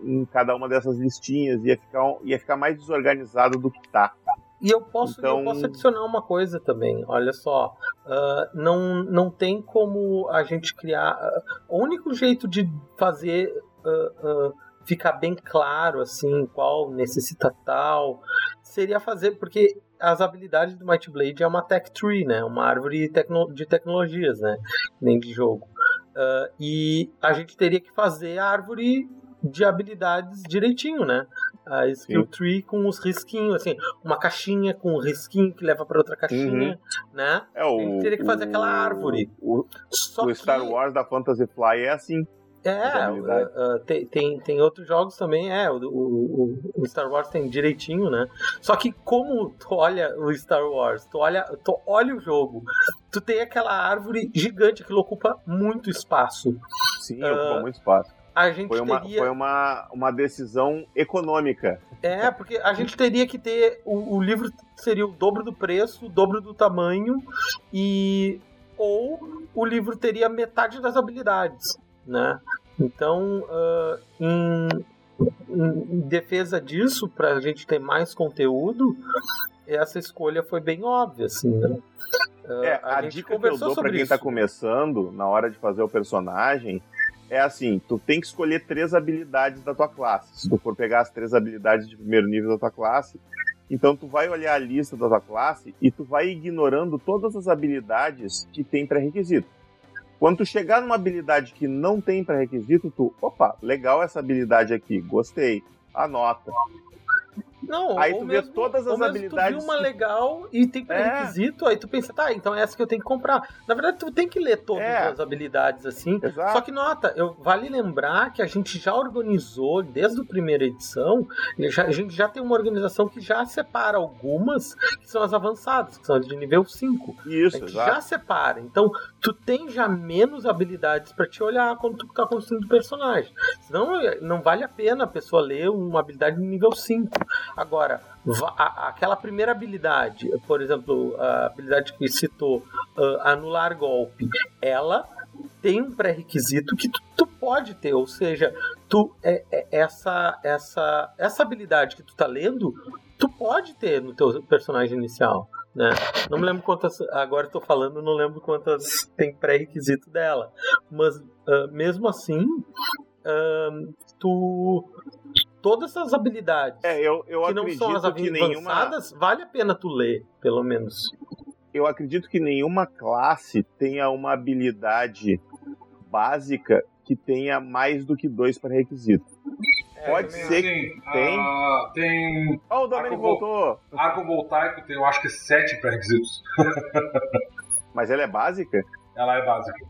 em, cada uma dessas listinhas, ia ficar, ia ficar mais desorganizado do que tá. E eu posso, então... eu posso adicionar uma coisa também, olha só. Uh, não, não tem como a gente criar. Uh, o único jeito de fazer uh, ficar bem claro assim qual necessita tal seria fazer. Porque as habilidades do Might Blade é uma tech tree, né? Uma árvore de tecnologias, né? Nem de jogo. Uh, e a gente teria que fazer a árvore de habilidades direitinho, né? A skill Sim. tree com os risquinhos, assim, uma caixinha com um risquinho que leva para outra caixinha, uhum. né? É, o, a gente teria que fazer o, aquela árvore. O, o Star Wars da Fantasy Fly é assim. É, uh, tem, tem, tem outros jogos também, é, o, o, o, Star Wars tem direitinho, né? Só que como tu olha o Star Wars, tu olha, tu olha o jogo, tu tem aquela árvore gigante que ocupa muito espaço. Sim, uh, ocupa muito espaço. A gente foi uma, teria... foi uma, uma decisão econômica. É, porque a gente teria que ter. O, o livro seria o dobro do preço, o dobro do tamanho, e. Ou o livro teria metade das habilidades né? Então, uh, em, em, defesa disso, para a gente ter mais conteúdo, essa escolha foi bem óbvia, assim, né? É, a, a dica que eu dou para quem está começando, na hora de fazer o personagem, é assim, tu tem que escolher três habilidades da tua classe. Se tu for pegar as três habilidades de primeiro nível da tua classe, então tu vai olhar a lista da tua classe e tu vai ignorando todas as habilidades que tem pré-requisito. Quando tu chegar numa habilidade que não tem pré-requisito, tu, opa, legal essa habilidade aqui, gostei, anota. Não, aí tu mesmo, vê todas as habilidades. Tu viu uma legal e tem pré-requisito, é. aí tu pensa, tá, então é essa que eu tenho que comprar. Na verdade, tu tem que ler todas é. as habilidades assim. Exato. Só que nota, eu, vale lembrar que a gente já organizou, desde a primeira edição, já, a gente já tem uma organização que já separa algumas que são as avançadas, que são as de nível 5. Isso, a gente exato. já separa. Então, tu tem já menos habilidades para te olhar quando tu tá construindo o personagem. Senão, não vale a pena a pessoa ler uma habilidade de nível 5. Agora, aquela primeira habilidade, por exemplo, a habilidade que citou, uh, anular golpe, ela tem um pré-requisito que tu, tu, pode ter, ou seja, tu é, é, essa essa essa habilidade que tu tá lendo, tu pode ter no teu personagem inicial, né? Não me lembro quantas, agora estou falando, não lembro quantas tem pré-requisito dela, mas uh, mesmo assim, uh, tu todas essas habilidades é, eu, eu que não são as avançadas, nenhuma... vale a pena tu ler, pelo menos. Eu acredito que nenhuma classe tenha uma habilidade básica que tenha mais do que dois pré-requisitos. É, Pode ser que tem. Uh, tem. Oh, o Domenico voltou! Arco voltaico tem, eu acho que, sete pré-requisitos. Mas ela é básica? Ela é básica.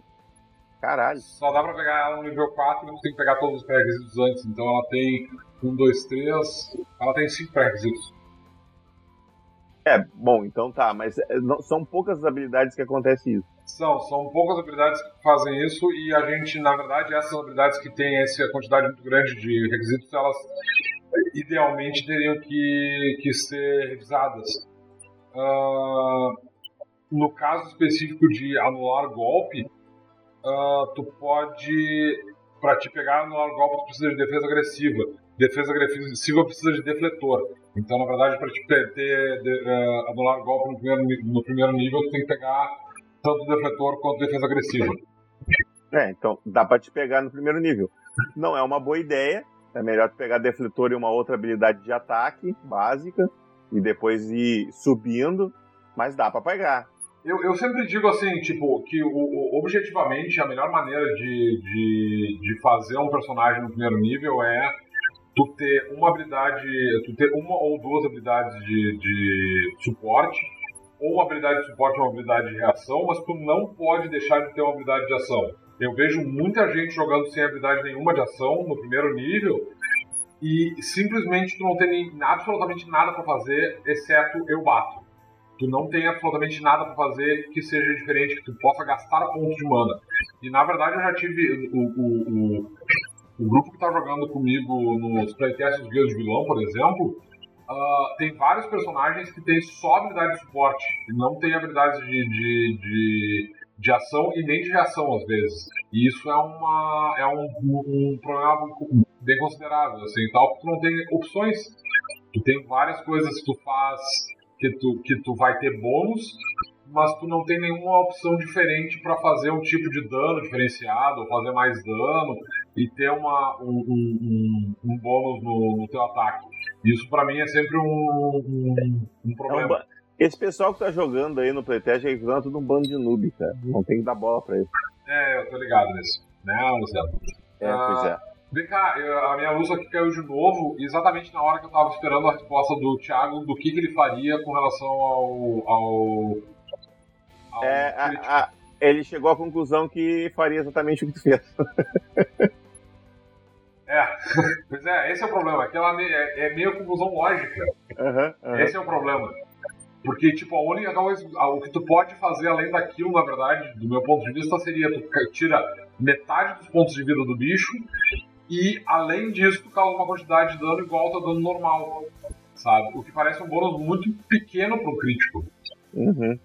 Caralho. Só dá pra pegar ela no nível 4 e tem que pegar todos os pré-requisitos antes. Então ela tem 1, 2, 3. Ela tem 5 pré-requisitos. É, bom, então tá, mas é, não, são poucas as habilidades que acontece isso. São, são poucas habilidades que fazem isso e a gente, na verdade, essas habilidades que têm essa quantidade muito grande de requisitos, elas idealmente teriam que, que ser revisadas. Uh, no caso específico de anular golpe, uh, tu pode, para te pegar anular golpe, tu precisa de defesa agressiva defesa agressiva precisa de defletor. Então, na verdade, para te ter de, uh, anular golpe no primeiro, no primeiro nível, tu tem que pegar tanto defletor quanto defesa agressiva. É, então dá para te pegar no primeiro nível. Não é uma boa ideia. É melhor tu pegar defletor e uma outra habilidade de ataque básica e depois ir subindo, mas dá para pegar. Eu, eu sempre digo assim, tipo, que o, o, objetivamente a melhor maneira de, de, de fazer um personagem no primeiro nível é tu ter uma habilidade, tu ter uma ou duas habilidades de, de suporte, ou uma habilidade de suporte e uma habilidade de reação, mas tu não pode deixar de ter uma habilidade de ação. Eu vejo muita gente jogando sem habilidade nenhuma de ação no primeiro nível e simplesmente tu não tem absolutamente nada para fazer, exceto eu bato. Tu não tem absolutamente nada para fazer que seja diferente, que tu possa gastar pontos de mana. E na verdade eu já tive o, o, o o grupo que está jogando comigo nos playtests Guias de Vilão, por exemplo, uh, tem vários personagens que têm só habilidade de suporte não tem habilidades de, de, de, de, ação e nem de reação às vezes. E isso é, uma, é um, um problema bem considerável, assim, tal, porque tu não tem opções. Tu tem várias coisas que tu faz que tu, que tu vai ter bônus mas tu não tem nenhuma opção diferente para fazer um tipo de dano diferenciado, ou fazer mais dano e ter uma, um, um, um bônus no, no teu ataque. Isso para mim é sempre um, um, um problema. É esse pessoal que tá jogando aí no playtest é tudo um bando de noob, cara. Não tem que dar bola pra ele. É, eu tô ligado nisso. Né, Luciano? É, ah, pois é. Vem cá, eu, a minha luz aqui caiu de novo, exatamente na hora que eu tava esperando a resposta do Thiago do que, que ele faria com relação ao, ao é, a, a, ele chegou à conclusão que faria exatamente o que tu fez. É, pois é, esse é o problema. Aquela é, é meio confusão lógica. Uhum, uhum. Esse é o problema. Porque, tipo, a única coisa, o que tu pode fazer além daquilo, na verdade, do meu ponto de vista, seria tu tira metade dos pontos de vida do bicho e, além disso, tu causa uma quantidade de dano igual ao dano normal, sabe? O que parece um bônus muito pequeno pro crítico. Uhum.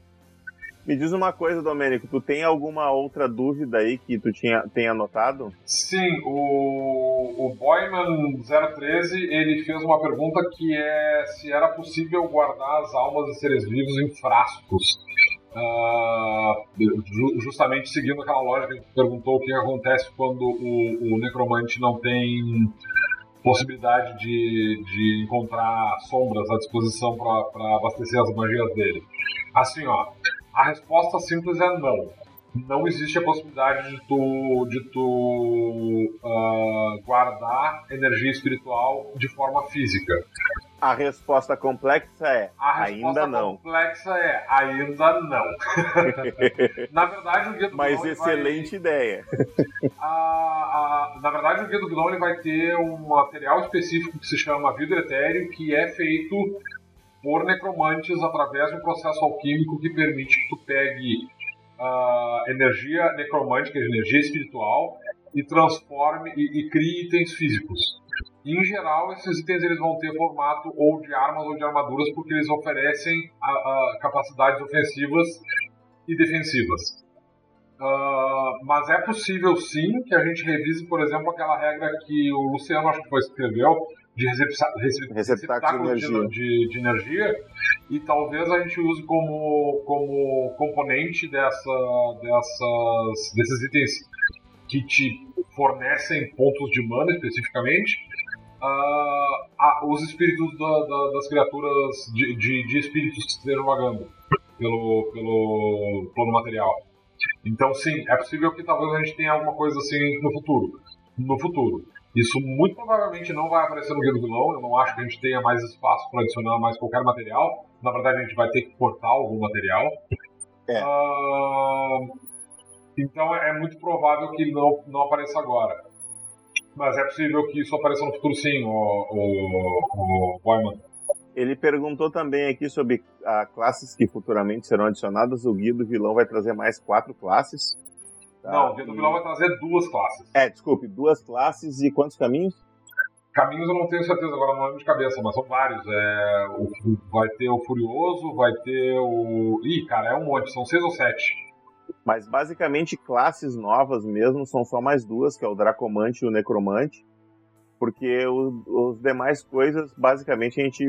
Me diz uma coisa, Domênico, tu tem alguma outra dúvida aí que tu tinha, tenha anotado? Sim, o, o Boyman013 ele fez uma pergunta que é se era possível guardar as almas de seres vivos em frascos. Uh, justamente seguindo aquela lógica que perguntou o que acontece quando o, o necromante não tem possibilidade de, de encontrar sombras à disposição para abastecer as magias dele. Assim, ó, a resposta simples é não. Não existe a possibilidade de tu, de tu uh, guardar energia espiritual de forma física. A resposta complexa é a resposta ainda não. complexa é ainda não. na verdade, o guia do Mas excelente vai... ideia. a, a, na verdade, o guia do Gnome vai ter um material específico que se chama vidro etéreo, que é feito por necromantes através de um processo alquímico que permite que tu pegue uh, energia necromântica, energia espiritual, e transforme e, e crie itens físicos. Em geral, esses itens eles vão ter formato ou de armas ou de armaduras, porque eles oferecem a, a capacidades ofensivas e defensivas. Uh, mas é possível sim que a gente revise, por exemplo, aquela regra que o Luciano acho que foi escreveu, de receptáculo de, de, de, energia e talvez a gente use como, como componente dessa, dessas, desses itens que te fornecem pontos de mana especificamente uh, os espíritos da, da, das criaturas de, de, de, espíritos que estejam vagando pelo, pelo plano material. Então sim, é possível que talvez a gente tenha alguma coisa assim no futuro. No futuro. Isso muito provavelmente não vai aparecer no Guia do Vilão. Eu não acho que a gente tenha mais espaço para adicionar mais qualquer material. Na verdade, a gente vai ter que cortar algum material. É. Uh, então é muito provável que não, não apareça agora. Mas é possível que isso apareça no futuro sim, o, o, o Boyman. Ele perguntou também aqui sobre ah, classes que futuramente serão adicionadas. O guia do vilão vai trazer mais quatro classes. Tá? Não, o Guia do Vilão vai trazer duas classes. É, desculpe, duas classes e quantos caminhos? Caminhos eu não tenho certeza, agora não lembro de cabeça, mas são vários. É, o, vai ter o Furioso, vai ter o. Ih, cara, é um monte, são seis ou sete. Mas basicamente classes novas mesmo são só mais duas, que é o Dracomante e o Necromante. Porque os demais coisas, basicamente, a gente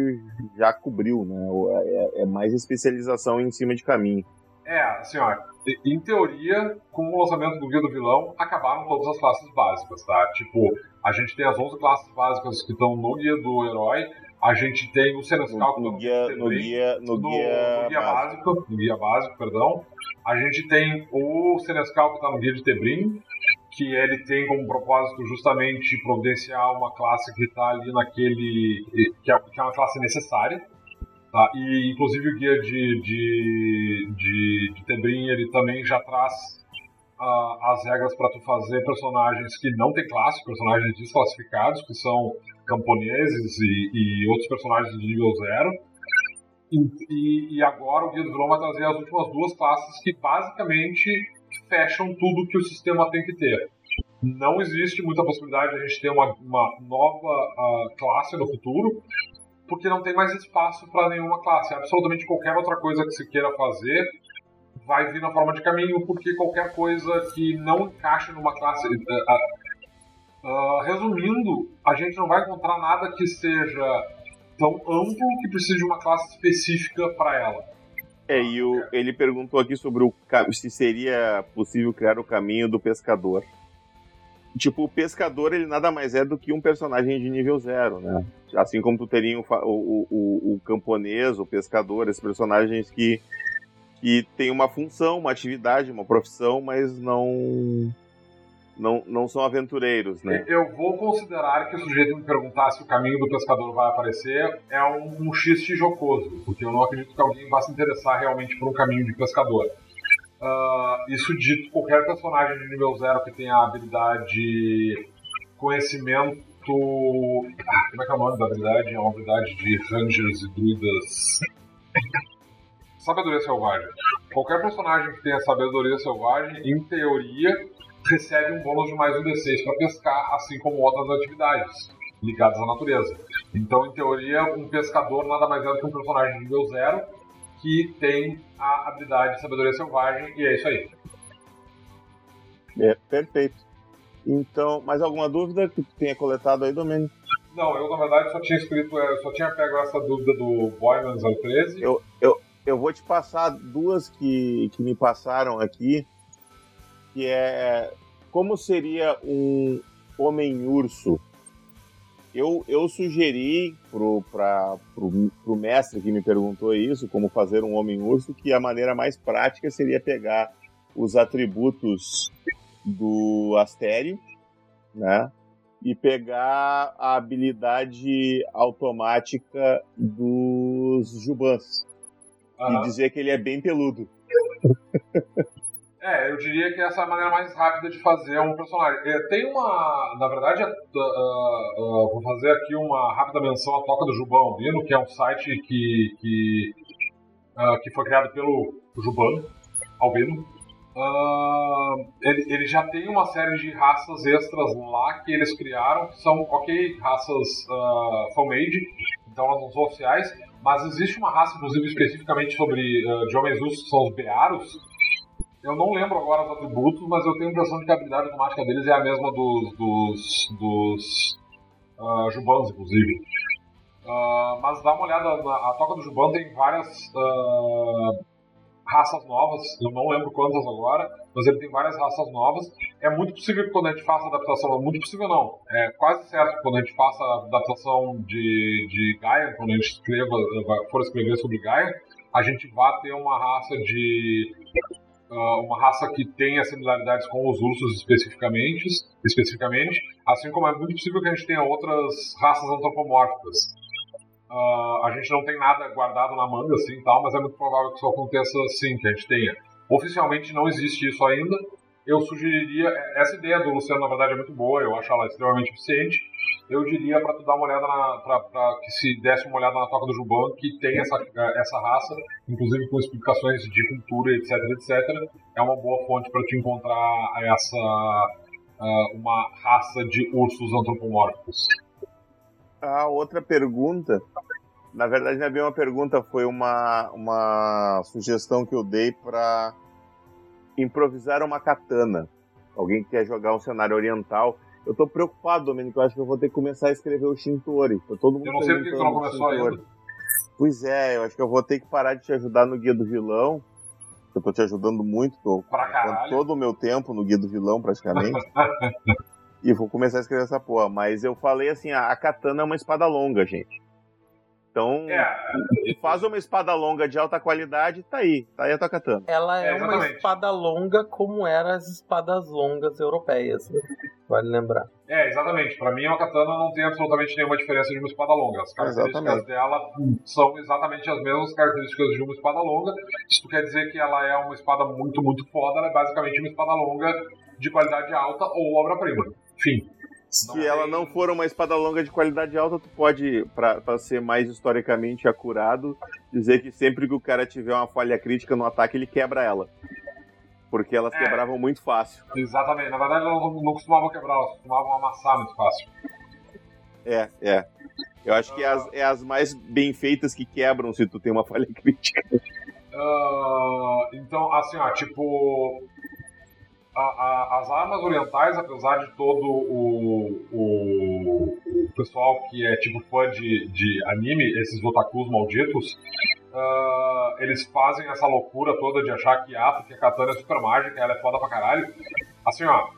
já cobriu, né? É, é mais especialização em cima de caminho. É, assim, ó, em teoria, com o lançamento do Guia do Vilão, acabaram todas as classes básicas, tá? Tipo, a gente tem as 11 classes básicas que estão no Guia do Herói, a gente tem o Senescal no, no, guia, no, guia, no, no, guia, no guia básico. básico. No guia básico, perdão. A gente tem o Senescal que está no guia de Tebrim, que ele tem como propósito justamente providenciar uma classe que está ali naquele. Que é, que é uma classe necessária Tá? E inclusive o guia de, de, de, de Tebrim ele também já traz uh, as regras para tu fazer personagens que não tem classe, personagens desclassificados, que são camponeses e, e outros personagens de nível zero. E, e, e, agora o Guia do Vilão vai trazer as últimas duas classes que basicamente fecham tudo que o sistema tem que ter. Não existe muita possibilidade de a gente ter uma, uma nova uh, classe no futuro, porque não tem mais espaço para nenhuma classe. Absolutamente qualquer outra coisa que se queira fazer vai vir na forma de caminho, porque qualquer coisa que não encaixe numa classe. Uh, uh, resumindo, a gente não vai encontrar nada que seja tão amplo que precise de uma classe específica para ela. É, e o, ele perguntou aqui sobre o, se seria possível criar o caminho do pescador. Tipo, o pescador, ele nada mais é do que um personagem de nível zero, né? Assim como tu teria o, o, o, o camponês, o pescador, esses personagens que, que tem uma função, uma atividade, uma profissão, mas não não, não são aventureiros, né? Eu vou considerar que o sujeito me perguntar se o caminho do pescador vai aparecer é um, um xiste jocoso, porque eu não acredito que alguém vá se interessar realmente por um caminho de pescador. Uh, isso dito, qualquer personagem de nível zero que tenha a habilidade conhecimento. Ah, como é que é o nome da habilidade? É uma habilidade de Rangers e Druidas. Sabedoria Selvagem. Qualquer personagem que tenha Sabedoria Selvagem, em teoria, recebe um bônus de mais um D6 para pescar, assim como outras atividades ligadas à natureza. Então, em teoria, um pescador nada mais é do que um personagem de nível zero que tem a habilidade de Sabedoria Selvagem, e é isso aí. É, perfeito. Então, mais alguma dúvida que tu tenha coletado aí, Domênio? Não, eu na verdade só tinha escrito, é, só tinha pego essa dúvida do Boyman 013. Eu, eu, eu vou te passar duas que, que me passaram aqui, que é como seria um homem-urso. Eu, eu sugeri pro, pra, pro, pro mestre que me perguntou isso, como fazer um homem-urso, que a maneira mais prática seria pegar os atributos do Astério, né? E pegar a habilidade automática dos Jubans. Uhum. E dizer que ele é bem peludo. É, eu diria que essa é a maneira mais rápida de fazer um personagem. É, tem uma. Na verdade, uh, uh, vou fazer aqui uma rápida menção à Toca do Juban Albino, que é um site que, que, uh, que foi criado pelo Juban Albino. Ele, ele, já tem uma série de raças extras lá que eles criaram, que são, ok, raças uh, fan-made, então elas não são oficiais, mas existe uma raça, inclusive, especificamente sobre de homens ursos, que são os Bearos, eu não lembro agora os atributos, mas eu tenho a impressão de que a habilidade automática deles é a mesma dos, dos, dos uh, Jubans, inclusive. Uh, mas dá uma olhada, na, a Toca do Juban tem várias uh, raças novas, eu não lembro quantas agora, mas ele tem várias raças novas. É muito possível que quando a gente faça adaptação, muito possível não, é quase certo que quando a gente faça a adaptação de, de Gaia, quando a gente escreva, for escrever sobre Gaia, a gente vai ter uma raça de uma raça que tenha similaridades com os ursos especificamente, especificamente, assim como é muito possível que a gente tenha outras raças antropomórficas. Uh, a gente não tem nada guardado na manga assim tal, mas é muito provável que isso aconteça assim, que a gente tenha. Oficialmente não existe isso ainda, eu sugeriria. Essa ideia do Luciano, na verdade, é muito boa, eu acho ela extremamente eficiente. Eu diria para tu dar uma olhada na. Pra, pra, que se desse uma olhada na toca do Juban, que tem essa, essa raça, inclusive com explicações de cultura, etc, etc. É uma boa fonte para te encontrar essa. Uh, uma raça de ursos antropomórficos. A outra pergunta na verdade, não é bem uma pergunta, foi uma, uma sugestão que eu dei para improvisar uma katana. Alguém que quer jogar um cenário oriental. Eu tô preocupado, Domenico, eu acho que eu vou ter que começar a escrever o Shintori. Todo mundo eu não sei porque tu não começou ainda. Pois é, eu acho que eu vou ter que parar de te ajudar no Guia do Vilão. Eu tô te ajudando muito, tô todo o meu tempo no Guia do Vilão, praticamente. e vou começar a escrever essa porra. Mas eu falei assim, a katana é uma espada longa, gente. Então, é. faz uma espada longa de alta qualidade, tá aí, tá aí a tua katana. Ela é, é uma espada longa como eram as espadas longas europeias, né? vale lembrar. É, exatamente. Para mim, uma katana não tem absolutamente nenhuma diferença de uma espada longa. As características exatamente. dela são exatamente as mesmas características de uma espada longa. Isso quer dizer que ela é uma espada muito, muito foda. Ela é basicamente uma espada longa de qualidade alta ou obra-prima. Fim. Se ela não for uma espada longa de qualidade alta, tu pode, para ser mais historicamente acurado, dizer que sempre que o cara tiver uma falha crítica no ataque, ele quebra ela. Porque elas é, quebravam muito fácil. Exatamente. Na verdade, elas não, não costumavam quebrar, elas costumavam amassar muito fácil. É, é. Eu acho que é as, é as mais bem feitas que quebram se tu tem uma falha crítica. Uh, então, assim, ó, tipo, a, a, as armas orientais, apesar de todo o, o, o, pessoal que é tipo fã de, de anime, esses otakus malditos, uh, eles fazem essa loucura toda de achar que, ah, porque a katana é super mágica, ela é foda pra caralho. Assim, ó,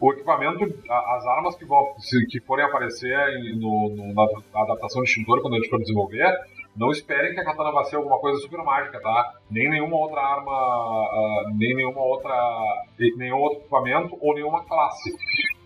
o equipamento, as armas que, vão, que forem aparecer no, no, na adaptação de Shintori quando a gente for desenvolver, não esperem que a katana vá ser alguma coisa super mágica, tá? Nem nenhuma outra arma, uh, nem nenhuma outra, nenhum outro equipamento ou nenhuma classe.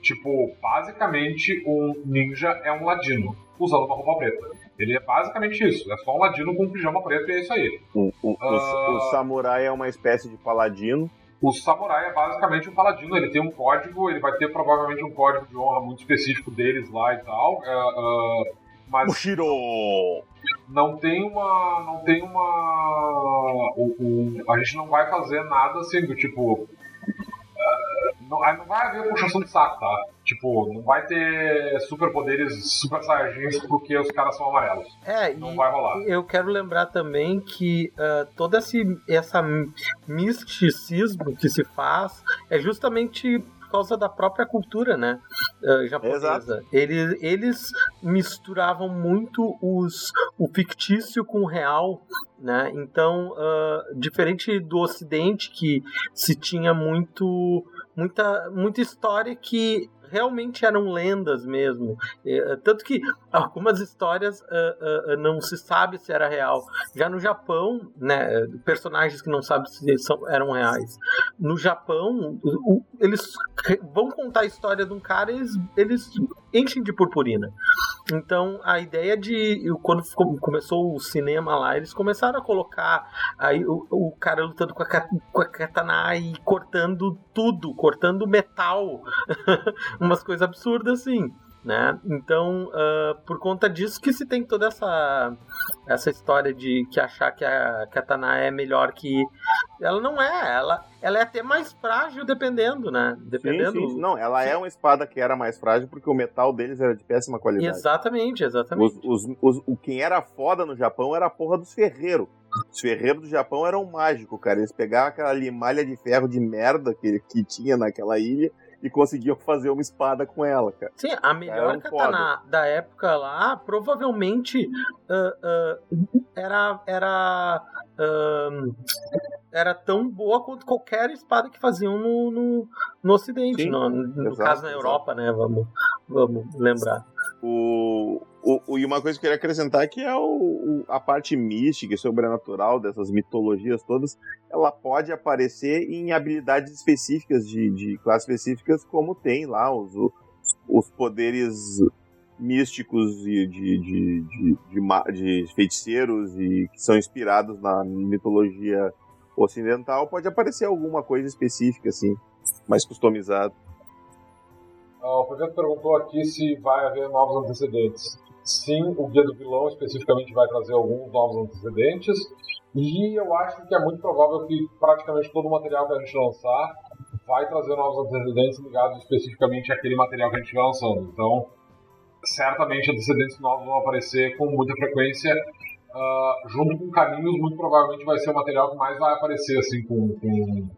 Tipo, basicamente um ninja é um ladino usando uma roupa preta. Ele é basicamente isso, é só um ladino com um pijama preto e é isso aí. O, o, uh... o, o samurai é uma espécie de paladino O samurai é basicamente um paladino, ele tem um código, ele vai ter provavelmente um código de honra muito específico deles lá e tal. Uh, uh, mas Mushiro! não tem uma. Não tem uma. O, o, a gente não vai fazer nada assim do tipo. Não, não vai haver puxação de saco, tá? Tipo, não vai ter superpoderes super saiyajins porque os caras são amarelos. É, não vai rolar. Eu quero lembrar também que uh, todo esse essa misticismo que se faz é justamente por causa da própria cultura, né? Uh, japonesa. Eles, eles misturavam muito os, o fictício com o real, né? Então, uh, diferente do Ocidente, que se tinha muito muita, muita história que realmente eram lendas mesmo. Eh, tanto que algumas histórias uh, uh, não se sabe se era real. Já no Japão, né, personagens que não sabem se são, eram reais. No Japão, o, eles vão contar a história de um cara eles, eles enchem de purpurina. Então, a ideia de. Quando começou o cinema lá, eles começaram a colocar aí o, o cara lutando com a, com a katana e cortando tudo, cortando metal. Umas coisas absurdas assim né? Então, uh, por conta disso que se tem toda essa essa história de que achar que a katana é melhor que ela não é, ela ela é até mais frágil dependendo, né? Dependendo. Sim, sim. Não, ela sim. é uma espada que era mais frágil porque o metal deles era de péssima qualidade. Exatamente, exatamente. Os, os, os, o quem era foda no Japão era a porra dos ferreiros. Os ferreiros do Japão eram mágicos, cara. Eles pegavam aquela limalha de ferro de merda que, que tinha naquela ilha e conseguiam fazer uma espada com ela, cara. Sim, a melhor um katana foda. da época lá, provavelmente uh, uh, era era uh, era tão boa quanto qualquer espada que faziam no, no, no Ocidente, Sim, no, no exato, caso na Europa, exato. né? Vamos, vamos lembrar. O, o, o, e uma coisa que eu queria acrescentar é que é o, o, a parte mística e sobrenatural dessas mitologias todas, ela pode aparecer em habilidades específicas de, de classes específicas, como tem lá os, os poderes místicos de, de, de, de, de feiticeiros e que são inspirados na mitologia ocidental, pode aparecer alguma coisa específica, assim, mais customizada. Ah, o projeto perguntou aqui se vai haver novos antecedentes. Sim, o Guia do Vilão especificamente vai trazer alguns novos antecedentes. E eu acho que é muito provável que praticamente todo o material que a gente lançar vai trazer novos antecedentes ligados especificamente àquele material que a gente vai lançando. Então, certamente antecedentes novos vão aparecer com muita frequência. Uh, junto com caminhos, muito provavelmente vai ser o material que mais vai aparecer, assim, com, com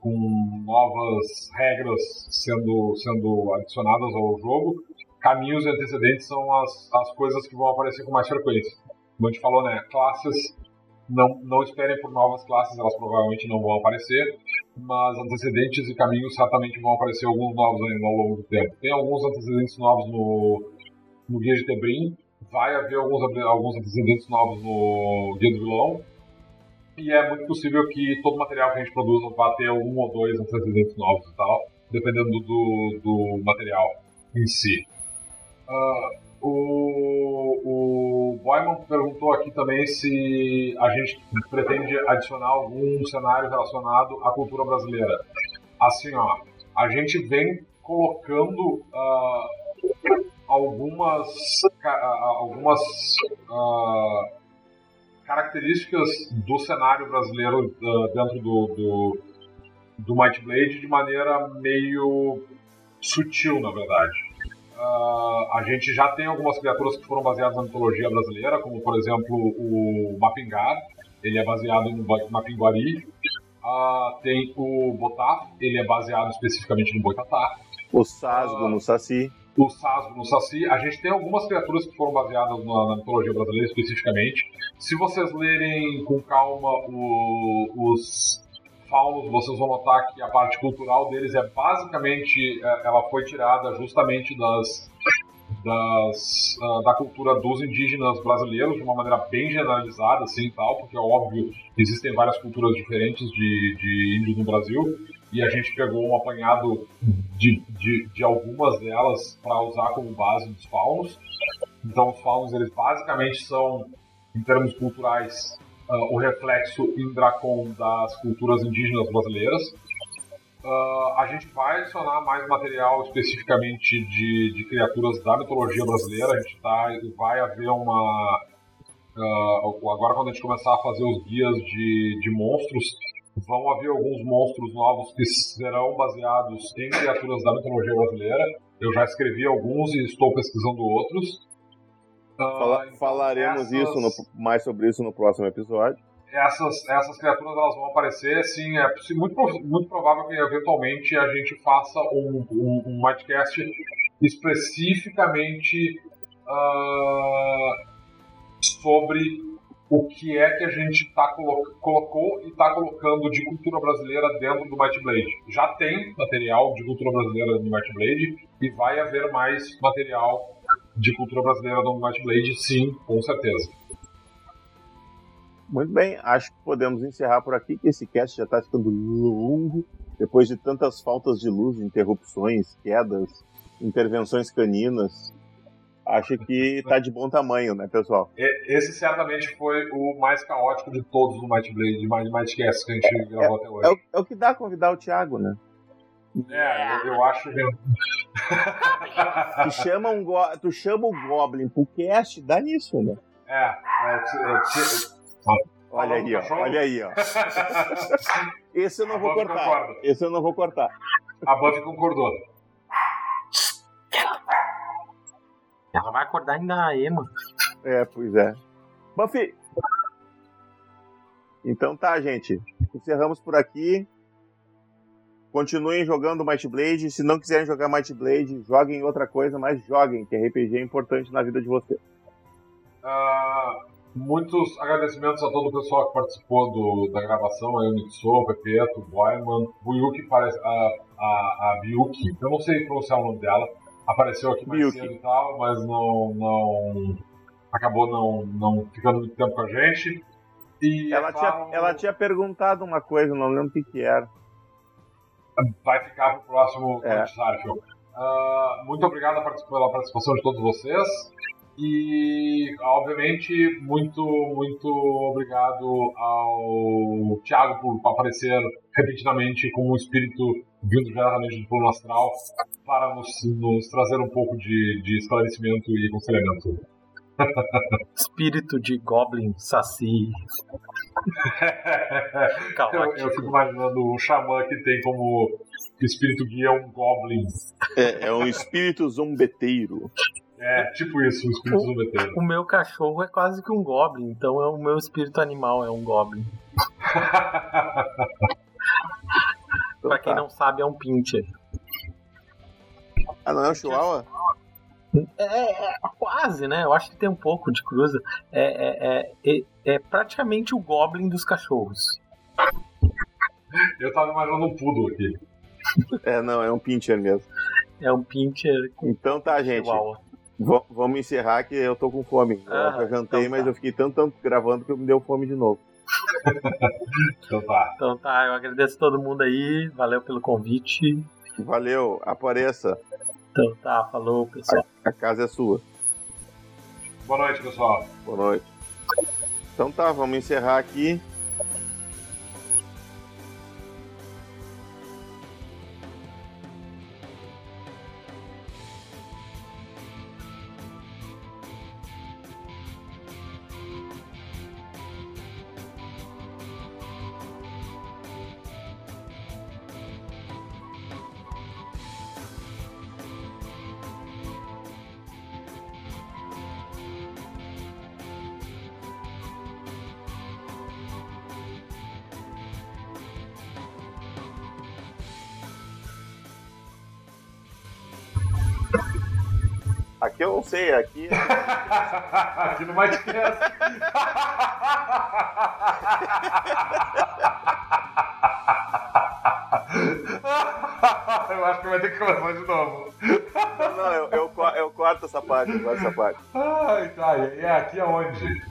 com novas regras sendo, sendo adicionadas ao jogo, caminhos e antecedentes são as, as coisas que vão aparecer com mais frequência. Como a gente falou, né, classes, não, não esperem por novas classes, elas provavelmente não vão aparecer, mas antecedentes e caminhos certamente vão aparecer alguns novos ainda ao longo do tempo. Tem alguns antecedentes novos no, no Guia de Tebrim, vai haver alguns, alguns antecedentes novos no Guia do Vilão, e é muito possível que todo material que a gente produza vá ter um ou dois antecedentes novos e tal, dependendo do, do material em si. Uh, o, o Boyman perguntou aqui também se a gente pretende adicionar algum cenário relacionado à cultura brasileira. Assim, ó, a gente vem colocando uh, algumas, uh, algumas características do cenário brasileiro uh, dentro do, do, do Might Blade de maneira meio sutil, na verdade. Uh, a gente já tem algumas criaturas que foram baseadas na mitologia brasileira, como por exemplo o Mapingar, ele é baseado no Mapinguari. Uh, tem o Botaf, ele é baseado especificamente no Boitatá. O Sasgo no Saci o Sasgo no Saci. A gente tem algumas criaturas que foram baseadas na, na mitologia brasileira especificamente. Se vocês lerem com calma o, os faunos, vocês vão notar que a parte cultural deles é basicamente, é, ela foi tirada justamente das, das uh, da cultura dos indígenas brasileiros de uma maneira bem generalizada, assim, tal, porque é óbvio existem várias culturas diferentes de, de índios no Brasil e a gente pegou um apanhado de, de, de algumas delas para usar como base dos faunos. Então, os faunos, eles basicamente são, em termos culturais, uh, o reflexo em Dracon das culturas indígenas brasileiras. Uh, a gente vai adicionar mais material especificamente de, de criaturas da mitologia brasileira. A gente tá, vai haver uma. Uh, agora, quando a gente começar a fazer os guias de, de monstros, vão haver alguns monstros novos que serão baseados em criaturas da mitologia brasileira. Eu já escrevi alguns e estou pesquisando outros. Fala, então falaremos essas... isso no, mais sobre isso no próximo episódio essas, essas criaturas elas vão aparecer, assim, é muito, muito provável que eventualmente a gente faça um, um, um podcast especificamente uh, sobre o que é que a gente tá colo colocou e está colocando de cultura brasileira dentro do Might Blade. Já tem material de cultura brasileira no Might Blade e vai haver mais material de cultura brasileira no Might Blade, sim, com certeza. Muito bem, acho que podemos encerrar por aqui, que esse cast já está ficando longo, depois de tantas faltas de luz, interrupções, quedas, intervenções caninas. Acho que está de bom tamanho, né, pessoal? Esse certamente foi o mais caótico de todos do Might Blade, de mais Might Cast que a gente gravou é, até hoje. É o, é o, que dá convidar o Thiago, né? É, eu, eu acho mesmo. tu, chama um go... tu chama o Goblin pro cast, dá nisso, né? É, é, é, é Olha aí, ó. Olha aí, ó. Esse eu não a vou cortar. Concorda. Esse eu não vou cortar. A Buffy concordou. Ela vai acordar ainda aí, mano. É, pois é. Buffy! Então tá, gente. Encerramos por aqui. Continuem jogando Might Blade. Se não quiserem jogar Might Blade, joguem outra coisa, mas joguem, que RPG é importante na vida de vocês. Uh, Muitos agradecimentos a todo o pessoal que participou do, da gravação, aí o Nixon, o Pepeto, o Boyman, o Yuki, parece, a, a, a Biyuki, eu não sei pronunciar o nome dela, apareceu aqui mais cedo e tal, mas não, não acabou não, não ficando muito tempo com a gente. E ela, tinha, ela tinha perguntado uma coisa, não lembro o que, que era. Vai ficar para o próximo é. Uh, muito obrigado pela participação de todos vocês. E, obviamente, muito, muito obrigado ao Thiago por aparecer repentinamente com um espírito vindo diretamente do plano astral para nos, nos trazer um pouco de, de esclarecimento e aconselhamento. Espírito de Goblin Saci. eu, eu fico imaginando um xamã que tem como espírito guia um Goblin. É, é um espírito zombeteiro. É, tipo isso, o espírito zombeteiro. O meu cachorro é quase que um goblin, então é o meu espírito animal é um goblin. pra quem não sabe, é um pincher. Ah, não é um chihuahua? É, é, é, quase, né? Eu acho que tem um pouco de cruza. É, é, é, é, praticamente o goblin dos cachorros. Eu tava imaginando um poodle aqui. É, não, é um pincher mesmo. É um pincher. Então tá, gente. Chihuahua vamos encerrar que eu tô com fome. Ah, eu já jantei, então tá. mas eu fiquei tanto tempo gravando que eu me deu fome de novo. Então tá. Então tá, eu agradeço todo mundo aí, valeu pelo convite. Valeu, apareça. Então tá, falou pessoal. A, a casa é sua. Boa noite, pessoal. Boa noite. Então tá, vamos encerrar aqui. Aqui não sei, aqui. aqui no Mindcast. eu acho que vai ter que começar de novo. Não, não, eu, eu, eu corto essa parte, eu corto essa parte. Ai, tá, e é aqui aonde?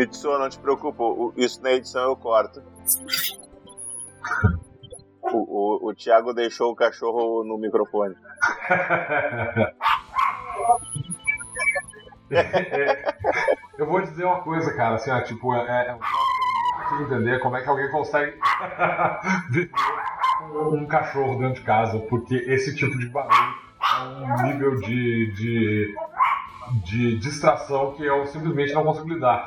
Mitsuo, não te preocupa, isso na edição eu corto. O, o, o Thiago deixou o cachorro no microfone. eu vou dizer uma coisa, cara, assim, ó, tipo, é, é um consigo entender como é que alguém consegue viver um cachorro dentro de casa, porque esse tipo de barulho é um nível de, de, de distração que eu simplesmente não consigo lidar.